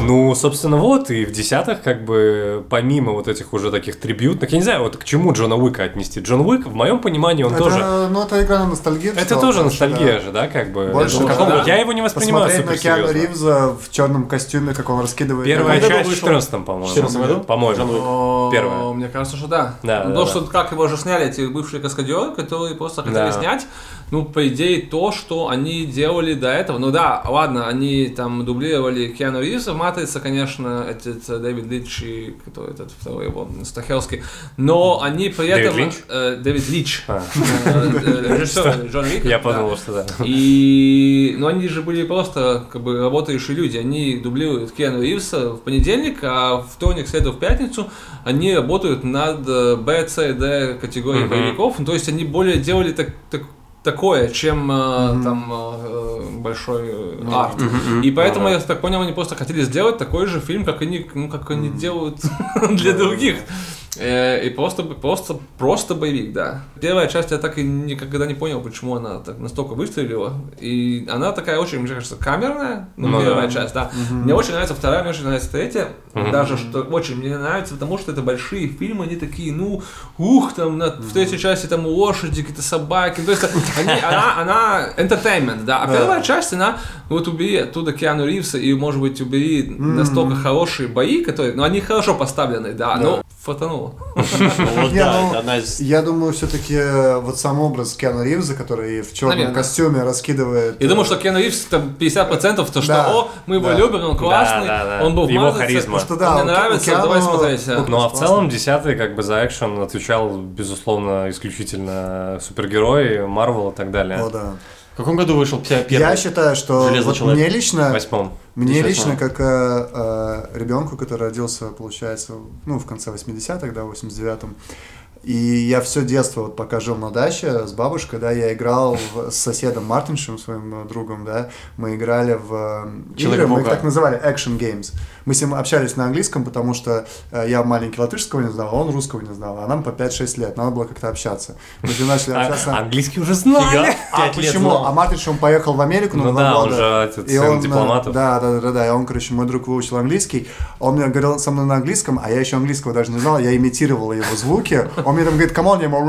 Ну, собственно, вот, и в десятых, как бы, помимо вот этих уже таких трибютных, я не знаю, вот к чему Джона Уика отнести. Джон Уик, в моем понимании, он Это, тоже... Ну, это игра на ностальгию. в Это тоже потому что, ностальгия да. же, да, как бы. Больше Ну, когда какого- Я его не воспринимаю Посмотреть на Киану. Ривза в черном костюме, как он раскидывает. Первая году часть в вышел? 14 по-моему. 14 году? Джон По-моему. Первое. Мне кажется, что да. Да, Ну, да, То, да. что как его же сняли эти бывшие каскадеры, которые просто хотели Да. снять. Ну, по идее, то, что они делали до этого. Ну да, ладно, они там дублировали Киану Ривза в «Матрице», конечно, этот э, Дэвид Линч и кто этот второй его, Стахелский. Но они при Дэвид этом... Линч? э, Дэвид Лич. А. Э, э, Режиссер Джон Уик. Я да. подумал, что да. И, ну, они же были просто, как бы, работающие люди. Они дублируют Киану Ривза в понедельник, а в вторник, среду, в пятницу они работают над С и Д категорией боевиков. Ну, то есть они более делали так, так- такое, чем э, там э, большой э, арт. И поэтому, Ага. я так понял, они просто хотели сделать такой же фильм, как они, ну, как они делают <laughs> <laughs> для других. Э, И просто, просто, просто боевик, да. Первая часть я так и никогда не понял, почему она так настолько выстрелила. И она такая очень, мне кажется, камерная, ну, Ну первая да. часть, да. Мне очень нравится вторая, мне очень нравится третья. Мгм. Даже что очень мне нравится, потому что это большие фильмы, они такие, ну, ух, там на, в третьей части там лошади, какие-то собаки. То есть они, она, она entertainment, да. А Да. первая часть, она, вот убери оттуда Киану Ривза и, может быть, убери настолько хорошие бои, которые, ну, они хорошо поставлены, да, но. Ну, да, ну, это одна из... Я думаю, все-таки вот сам образ Киану Ривза, который в черном костюме раскидывает. Я думаю, что Киану Ривз там 50% то, что, о, мы его любим, он классный, он был в Его харизма. что да, мне нравится, давай смотреть. Ну а в целом десятый как бы за экшен отвечал, безусловно, исключительно супергерой, Марвел и так далее. О, да. В каком году вышел пе- первый? Я считаю, что Железный вот человек. мне лично, восьмом. мне лично, как э, ребенку, который родился, получается, ну, в конце 80-х, да, в 89-м, и я все детство, вот пока жил на даче с бабушкой, да, я играл в- с соседом Мартиншем, своим э, другом, да, мы играли в э, игры, мы их так называли, action games. Мы с ним общались на английском, потому что э, я маленький латышского не знал, а он русского не знал, а нам по 5-6 лет, надо было как-то общаться. Мы с ним начали А, общаться. английский уже знали. <laughs> А почему? А Матрич, он поехал в Америку Ну два да, он же И он, дипломатов. Да, да, да, да. И он, короче, мой друг выучил английский. Он мне говорил со мной на английском, а я еще английского даже не знал. Я имитировал его звуки. Он мне там говорит, come on, я ему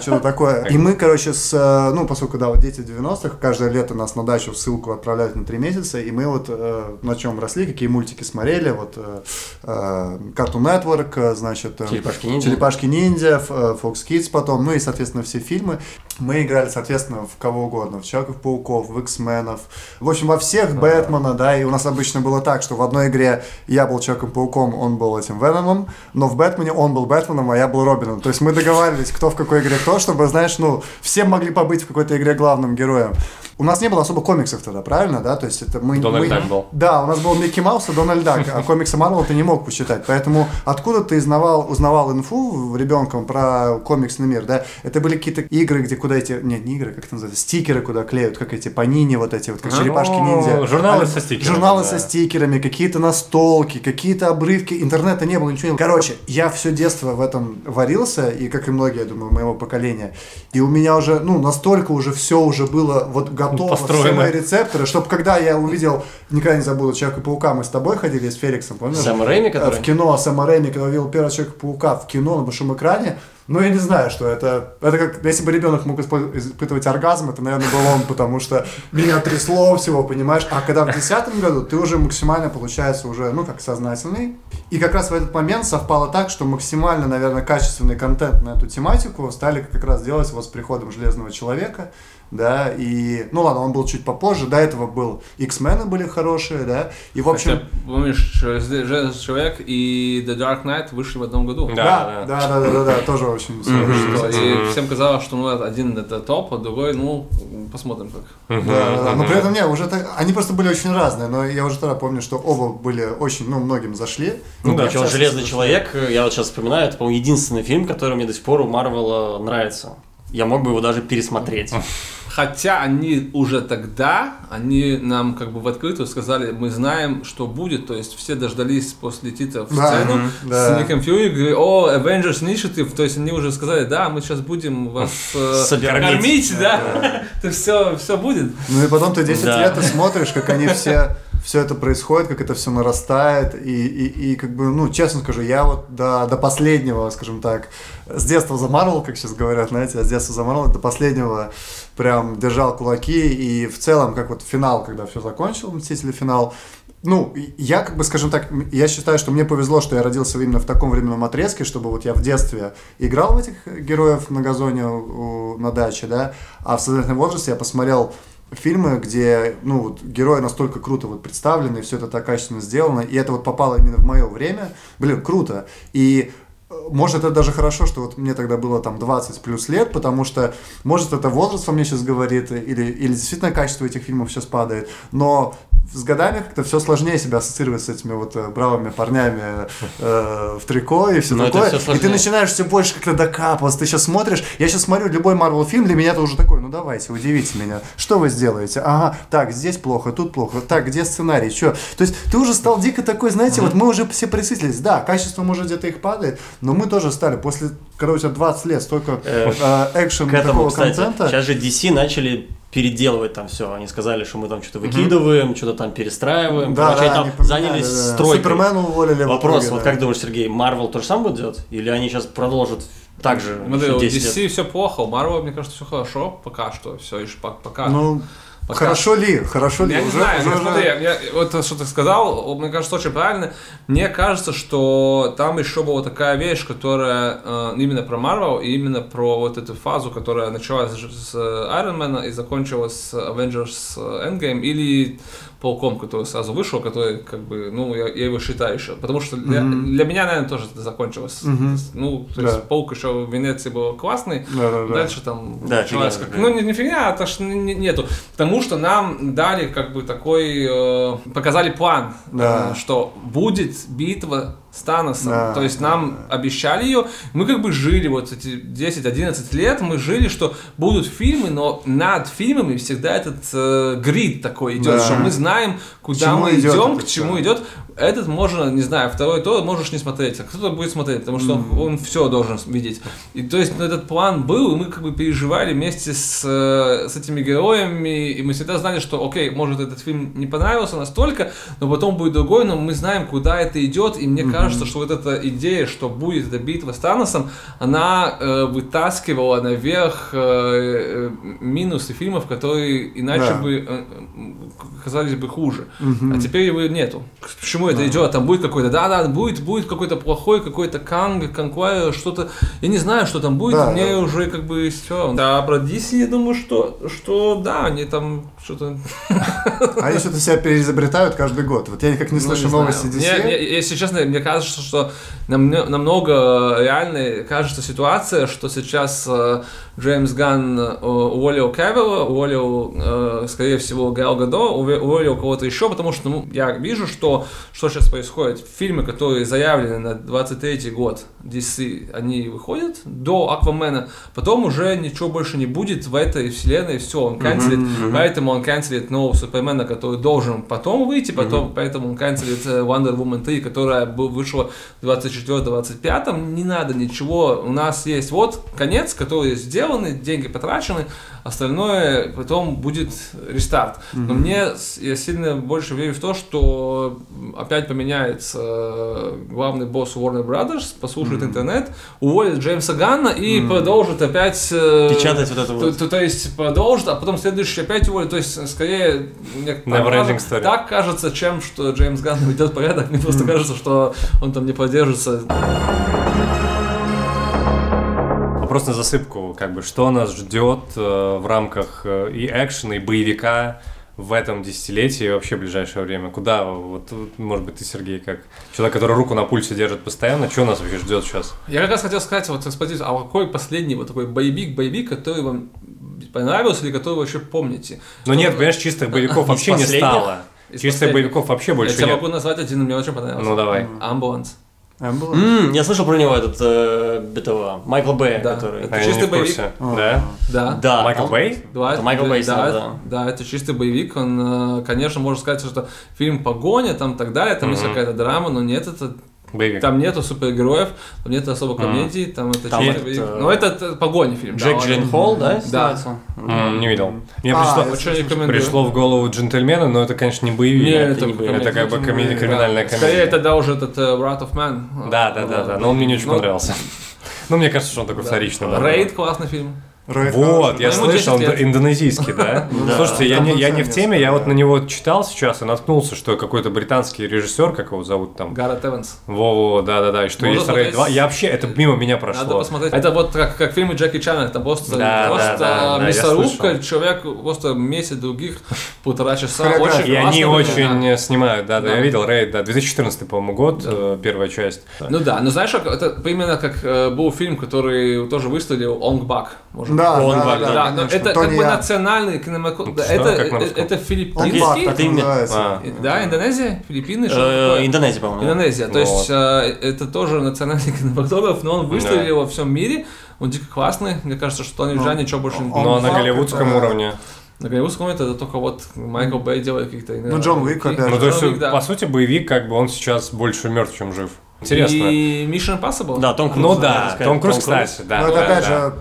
что-то такое. И мы, короче, с, э, ну, поскольку, да, вот дети 90-х, каждое лето нас на дачу в ссылку отправляют на три месяца, и мы вот э, на чем росли, какие мультики смотрели, вот э, э, Cartoon Network, э, значит, Черепашки-ниндзя. Черепашки-ниндзя, Fox Kids потом, ну и, соответственно, все фильмы. Мы играли, соответственно, в кого угодно, в Человеков-пауков, в X-менов, в общем, во всех Бэтмена, да, и у нас обычно было так, что в одной игре я был Человеком-пауком, он был этим Веномом, но в Бэтмене он был Бэтменом, а я был Робином. То есть мы договаривались, кто в какой игре кто, чтобы, знаешь, ну, все могли побыть в какой-то игре главным героем. У нас не было особо комиксов тогда, правильно, да? То есть это мы... Дональд мы- Дак был. Да, у нас был Микки Маус и Дональд Дак, а комиксы Марвел ты не мог почитать. Поэтому откуда ты узнавал, узнавал инфу ребенком про комиксный мир, да? Это были какие-то игры, где куда эти... Нет, не игры, как это называется? Стикеры куда клеют, как эти панини вот эти вот, как черепашки-ниндзя. журналы А, со стикерами, Журналы да. со стикерами, какие-то настолки, какие-то обрывки. Интернета не было, ничего не было. Короче, я все детство в этом варился, и как и многие, я думаю, моего поколения. И у меня уже, ну, настолько уже все уже было вот готово, все Построено. мои рецепторы, чтобы когда я увидел, никогда не забуду, Человека-паука, мы с тобой ходили с Феликсом, помнишь? Сэм Рэйми, Э, который? В кино Сэма Рэйми, когда увидел первого Человека-паука в кино на большом экране, ну, я не знаю, что это. Это как, если бы ребенок мог испытывать оргазм, это, наверное, был он, потому что меня трясло всего, понимаешь? А когда в десятом году ты уже максимально, получается, уже, ну, как сознательный. И как раз в этот момент совпало так, что максимально, наверное, качественный контент на эту тематику стали как раз делать вот с приходом Железного Человека, да, и, ну ладно, он был чуть попозже, до этого был X-мены были хорошие, да, и в общем... Хотя, помнишь, Железный человек и The Dark Knight вышли в одном году. Да, Да, да, да, да, да, да, тоже очень И всем казалось, что ну, один это топ, а другой, ну, посмотрим как. Да, да, да. Но при этом не, уже так- они просто были очень разные, но я уже тогда помню, что оба были очень, ну, многим зашли. Ну, да, причем Железный человек, э, я вот сейчас вспоминаю, это, по-моему, единственный фильм, который мне до сих пор у Марвела нравится. Я мог бы его даже пересмотреть. <laughs> Хотя они уже тогда, они нам как бы в открытую сказали, мы знаем, что будет, то есть все дождались после титров Да, сцену мгм, с да. Ником Фьюри, говорили, о, Avengers Initiative, то есть они уже сказали, да, мы сейчас будем вас <laughs> э, Содержать. кормить, да, <laughs> то все, все будет. Ну и потом ты 10 Да. лет и смотришь, как они все все это происходит, как это все нарастает, и, и, и как бы, ну, честно скажу, я вот до, до последнего, скажем так, с детства за Марвел, как сейчас говорят, знаете, я с детства за Марвел, до последнего прям держал кулаки, и в целом, как вот финал, когда все закончил, Мстители финал, ну, я как бы, скажем так, я считаю, что мне повезло, что я родился именно в таком временном отрезке, чтобы вот я в детстве играл в этих героев на газоне у- на даче, да, а в сознательном возрасте я посмотрел фильмы, где, ну, вот, герои настолько круто вот представлены, все это так качественно сделано, и это вот попало именно в мое время. Блин, круто. И может, это даже хорошо, что вот мне тогда было там 20 плюс лет, потому что, может, это возраст во мне сейчас говорит, или, или действительно качество этих фильмов сейчас падает, но с годами как-то все сложнее себя ассоциировать с этими вот э, бравыми парнями э, в трико и все это такое. всё и ты начинаешь все больше как-то докапываться. Ты сейчас смотришь, я сейчас смотрю любой Марвел фильм, для меня это уже такой, ну давайте, удивите меня. Что вы сделаете? Ага, так, здесь плохо, тут плохо. Так, где сценарий? Что? То есть ты уже стал дико такой, знаете, вот мы уже все присытились. Да, качество, может, где-то их падает, но мы тоже стали после, когда у тебя 20 лет, столько Э, э, экшен К этому, такого кстати, контента. сейчас же DC начали переделывать там все. Они сказали, что мы там что-то выкидываем, что-то там перестраиваем. Да, Короче, да, они там поменяли, занялись да. стройкой. Супермена уволили. Вопрос, итоге, вот да. как думаешь, Сергей, Марвел то же самое будет делать? Или они сейчас продолжат так же Смотри, еще у 10 DC лет? все плохо, у Marvel, мне кажется, все хорошо, пока что, все еще по- пока. Ну, Пока. хорошо ли? Хорошо ли? Я не знаю, уже- смотри, я- вот то, что ты сказал, мне кажется, очень правильно. Мне кажется, что там еще была такая вещь, которая э, именно про Marvel и именно про вот эту фазу, которая началась с Iron Man и закончилась с Avengers Endgame или Пауком, который сразу вышел, который, как бы, ну, я, я его считаю еще. Потому что для, для меня, наверное, тоже это закончилось. Ну, то есть Да. Паук еще в Венеции был классный, Да-да-да. дальше там Да, началась фигня, как- да. ну не, не фигня, а то что не- не- нету. Потому что нам дали как бы такой, э, показали план, Да. э, что будет битва с Таносом. Да, То есть нам обещали ее, мы как бы жили вот эти 10-11 лет, мы жили, что будут фильмы, но над фильмами всегда этот э, грид такой идет, Да. что мы знаем, куда чему мы идет идем, к чему идет. Этот можно, не знаю, второй то можешь не смотреть, а кто-то будет смотреть, потому что он, все должен видеть. И то есть ну, этот план был, и мы как бы переживали вместе с, э, с этими героями, и мы всегда знали, что, окей, может этот фильм не понравился настолько, но потом будет другой, но мы знаем, куда это идет, и мне кажется, что вот эта идея, что будет эта битва с Таносом, она э, вытаскивала наверх э, э, минусы фильмов, которые иначе Да. бы э, казались бы хуже. А теперь его нету. К чему это идет? Там будет какой-то, да-да, будет, будет какой-то плохой, какой-то Канг, Конквайр, что-то. Я не знаю, что там будет, Да, мне да. уже как бы все. Да, про DC я думаю, что, что да, они там что-то... Они что-то себя переизобретают каждый год. Вот я никак не Ну, слышу не новости знаю. DC. Мне- мне- если честно, мне кажется, что нам- намного реальной кажется ситуация, что сейчас э, Джеймс Ганн э, уволил Кевилла, уволил, э, скорее всего, Гал Гадо, уволил кого-то еще, потому что ну, я вижу, что, что сейчас происходит. Фильмы, которые заявлены на 23 год DC, они выходят до Аквамена, потом уже ничего больше не будет в этой вселенной, все, он канцелит, поэтому он канцелит нового Супермена, который должен потом выйти, потом, поэтому он канцелит э, Wonder Woman 3, которая вышла 24-25, не надо ничего, у нас есть вот конец, который сделаны, деньги потрачены, остальное потом будет рестарт. Но мне, я сильно больше верю в то, что опять поменяется э, главный босс Warner Brothers, послушает интернет, уволит Джеймса Ганна и продолжит опять... э, Печатать вот это то, вот. то- то есть продолжит, а потом следующий опять уволит. То есть, скорее, так, Never-ending кажется- story. так кажется, чем что Джеймс Ганн ведет порядок. Мне просто кажется, что он там не поддержится. Вопрос на засыпку, как бы, что нас ждет э, в рамках э, и экшена, и боевика в этом десятилетии и вообще в ближайшее время? Куда, вот, может быть, ты, Сергей, как человек, который руку на пульсе держит постоянно, что нас вообще ждет сейчас? Я как раз хотел сказать, вот, смотрите, а какой последний вот такой боевик, боевик, который вам понравился или который вы вообще помните? Ну нет, понимаешь, чистых <laughs> боевиков вообще не стало. Из Чистых последних. боевиков вообще Я больше тебе нет. могу назвать один, мне очень понравился. Ну давай. Амбуланс. М, Я слышал про него этот э, этого Майкла Бэя, Да. который. Это А чистый боевик. курсе. А. Да? Да. Да. Майкл он- Бэй? Да, Это Майкл Бэй да, да. да, это чистый боевик. Он, э, конечно, можно сказать, что фильм «Погоня», там так далее, там есть Мгм. какая-то драма, но нет, это Боевик. Там нету супергероев, там нет особо комедий, там это Там чисто боевик. Ну это, это погоня фильм. да, Джек он- Джилленхол, да? Да. снимается? М, Не видел. Мне А, пришло, Очень пришло в голову джентльмены, но это, конечно, не боевик. Не, это, не боевик. комедия. Это как бы Да. криминальная комедия. Скорее это да уже этот э, Wrath of Man. Да, да, да, да. Но он мне не очень Ну, понравился. <laughs> Ну, мне кажется, что он такой вторичный. да. Рейд классный фильм. Рэй Вот, я Ему 10 слышал, д- индонезийский, <laughs> да? Слушайте, я не, я вообще не в теме, я вот на него читал сейчас и наткнулся, что какой-то британский режиссер, как его зовут там, Гаррет Эванс. Во-во, да-да-да, и что есть смотреть. 2. Я вообще, это мимо меня прошло. Надо посмотреть. Это вот как, как фильмы Джеки Чана, там просто, мясорубка, человек просто месяц других, <laughs> полтора часа. И они очень снимают, да, да, Да. я видел Рейд, да, 2014, по-моему, год, э, первая часть. Ну да, но знаешь, это именно как э, был фильм, который тоже выстрелил «Онг Бак». Может быть. Да, Он да, Бак, да, Да, но это Тони как бы Я. национальный кинематограф. Что? Это, Как на э, русском? это Он филиппинский. Это называется. А. Да, Индонезия, Филиппины, Э? Индонезия, по-моему. Индонезия. То есть э, это тоже национальный <laughs> кинематограф, но он выстрелил во всем мире. Он дико классный. Мне кажется, что Тони Ну, Джа ничего больше не Но на голливудском это- уровне. На голливудском это только вот Майкл Бэй делает каких-то... Ну, Джон Уик, опять Ну, то есть, да. по сути, боевик, как бы он сейчас больше мертв, чем жив. Интересно. И Mission Impossible. Да, Том Круз. Ну да, Том Круз, кстати, да. Ну, это да, опять да. же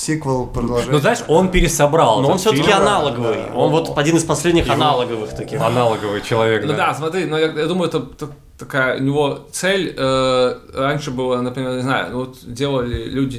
сиквел, продолжение. Ну, знаешь, он пересобрал. Но он все-таки аналоговый. да. Он вот один из последних аналоговых таких. Аналоговый человек, Ну да, смотри, но я, я думаю, это т- такая у него цель э, раньше была, например, не знаю, вот делали люди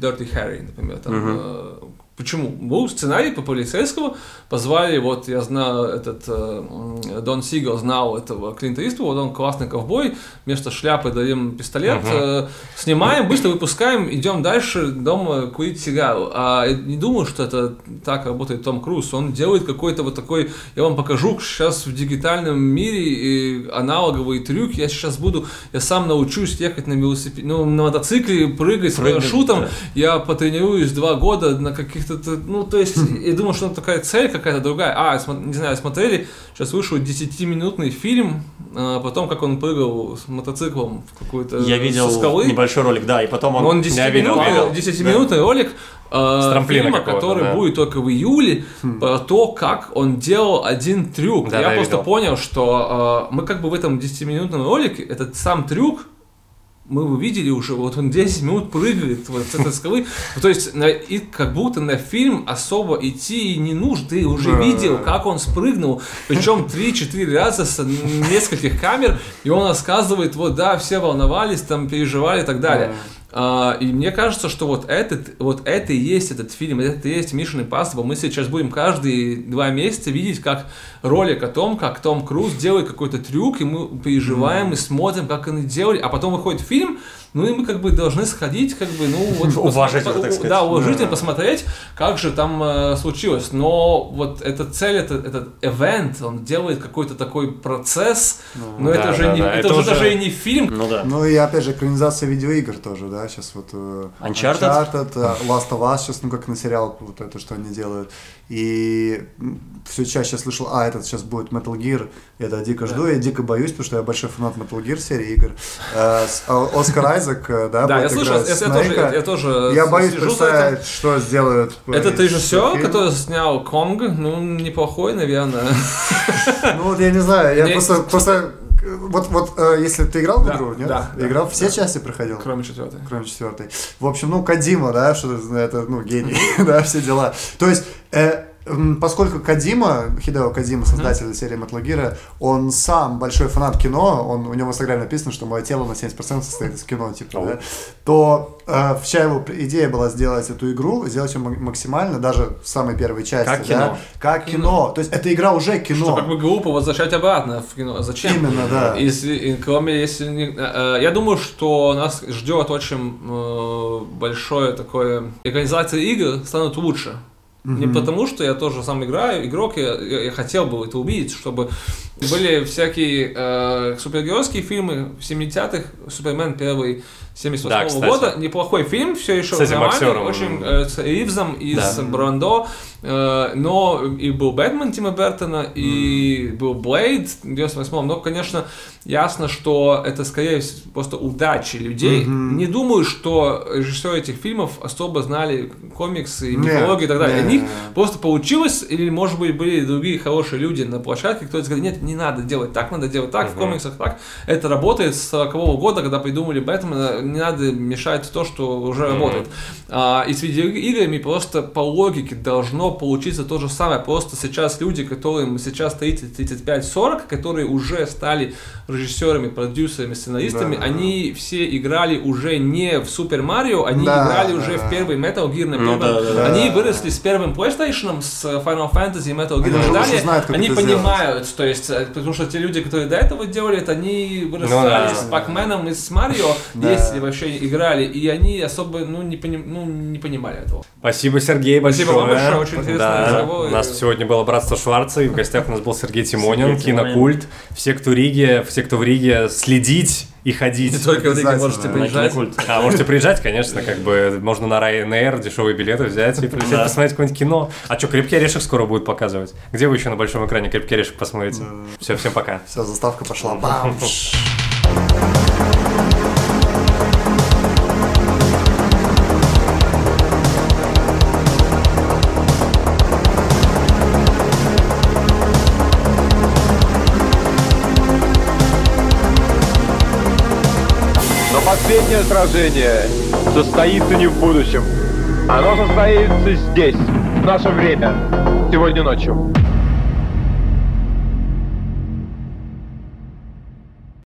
Dirty Harry, например, там. э, почему? Был сценарий по полицейскому, позвали, вот я знаю, этот э, Дон Сигал знал этого Клинта Иствуда, он классный ковбой, вместо шляпы даем пистолет, э, снимаем, быстро выпускаем, идем дальше дома курить сигару. А я не думаю, что это так работает Том Круз. Он делает какой-то вот такой, я вам покажу сейчас в дигитальном мире и аналоговый трюк. Я сейчас буду, я сам научусь ехать на велосипеде, ну, на мотоцикле, прыгать с Прыгать, парашютом. да. Я потренируюсь два года на каких-то, ну, то есть, <laughs> я думаю, что такая цель какая-то другая. А, не знаю, смотрели, сейчас вышел 10-минутный фильм, а, потом, как он прыгал с мотоциклом в какую-то Я видел скалы. небольшой ролик, да, и потом он... Он Я видел, 10-минутный, видел. 10-минутный ролик э, С фильма, который да. будет только в июле, про то, как он делал один трюк. Да, я да, просто видел. понял, что э, мы как бы в этом 10-минутном ролике, этот сам трюк, мы увидели уже, вот он 10 минут прыгает вот с этой скалы. Ну, То есть, на- и как будто на фильм особо идти и не нужно. Ты уже Да. видел, как он спрыгнул. Причем 3-4 раза с нескольких камер. И он рассказывает, вот да, все волновались, там переживали и так далее. А, и мне кажется, что вот, этот, вот это и есть этот фильм, это и есть Mission Impossible. Мы сейчас будем каждые два месяца видеть, как ролик о том, как Том Круз делает какой-то трюк, и мы переживаем и смотрим, как они делали, а потом выходит фильм, ну и мы как бы должны сходить, как бы, ну <laughs> вот... Уважительно, так сказать. Да, уважительно Да. посмотреть, как же там э, случилось. Но вот эта цель, это, этот event, он делает какой-то такой процесс, но да, это же да, не, да, это, это уже уже- даже и не фильм, Ну да. Ну и опять же экранизация видеоигр тоже, да, сейчас вот э, Uncharted? Uncharted, э, Last of Us сейчас, ну как на сериал, вот это, что они делают. И все чаще слышал, а, этот сейчас будет Metal Gear, я это дико жду, я дико боюсь, потому что я большой фанат Metal Gear серии игр. Э, с- а, Оскар Айзек, э, да, Да, я слышал, я, я тоже, я тоже Я боюсь представить, что сделают. э, Этот режиссер, фильм. который снял Конг, ну, неплохой, наверное. <laughs> Ну вот я не знаю, я просто, просто вот, вот э, если ты играл в Да, игру, нет? да, да, играл, все да. части проходил? Кроме четвертой. кроме четвертой. В общем, ну, Кадима, да, что это, ну, гений, <laughs> да, все дела. То есть, э, поскольку Кадима, Хидео Кадима, создатель серии Metal Gear, он сам большой фанат кино, он, у него в Инстаграме написано, что мое тело на 70% состоит из кино, типа, да, то э, вся его идея была сделать эту игру, сделать ее ма- максимально, даже в самой первой части, Как да, кино. как кино. То есть, эта игра уже кино. Что как бы глупо возвращать обратно в кино. Зачем? Именно, да. Если, кроме, если не- э, э, я думаю, что нас ждет очень э, большое такое экранизация игр станут лучше. Не потому, что я тоже сам играю, игрок, я, я- я хотел бы это увидеть, чтобы были всякие э, супергеройские фильмы в 70-х, Супермен первый 78 Да, кстати. года, неплохой фильм, все еще С этим нормальный, актером. очень э, с Ривзом и Да. с Брандо, э, но и был Бэтмен Тима Бертона, и был Блейд в 98 но, конечно, ясно, что это скорее просто удачи людей. Не думаю, что режиссеры этих фильмов особо знали комиксы, Не, мифологию и так далее. не, них просто получилось, или, может быть, были другие хорошие люди на площадке, кто сказали, нет, не надо делать так, надо делать так, в комиксах так. Это работает с 40 года, когда придумали Бэтмена, не надо мешать то, что уже работает. А, и с видеоиграми просто по логике должно получиться то же самое. Просто сейчас люди, которым сейчас 30, 35, 40, которые уже стали режиссерами, продюсерами, сценаристами, Да. они все играли уже не в Супер Марио, они Да, играли да, уже да. в первый Metal Gear на Ну первом. да, да, да. Они выросли с первым PlayStation, с Final Fantasy, Metal Gear Они и далее. знают, они понимают, то есть, э, потому что те люди, которые до этого делали это, они вырастали Ну да. с Пакменом и с Марио, Да. Если вообще играли, и они особо ну, не, пони- ну, не понимали этого. Спасибо, Сергей, большое. Спасибо вам большое, очень интересный Да, разговор. У нас сегодня было Братство Шварца, и в гостях у нас был Сергей Тимонин, Сергей Тимонин. Кинокульт. Все, кто в Риге, все, кто в Риге, следить и ходить. Не только в Риге можете приезжать. А можете приезжать, конечно, как бы можно на Ryanair дешевые билеты взять и прилететь Да. посмотреть какое-нибудь кино. А что, «Крепкий орешек» скоро будет показывать? Где вы еще на большом экране «Крепкий орешек» посмотрите? Все, всем пока. Все, заставка пошла. Бам! <laughs> последнее сражение состоится не в будущем. Оно состоится здесь, в наше время, сегодня ночью.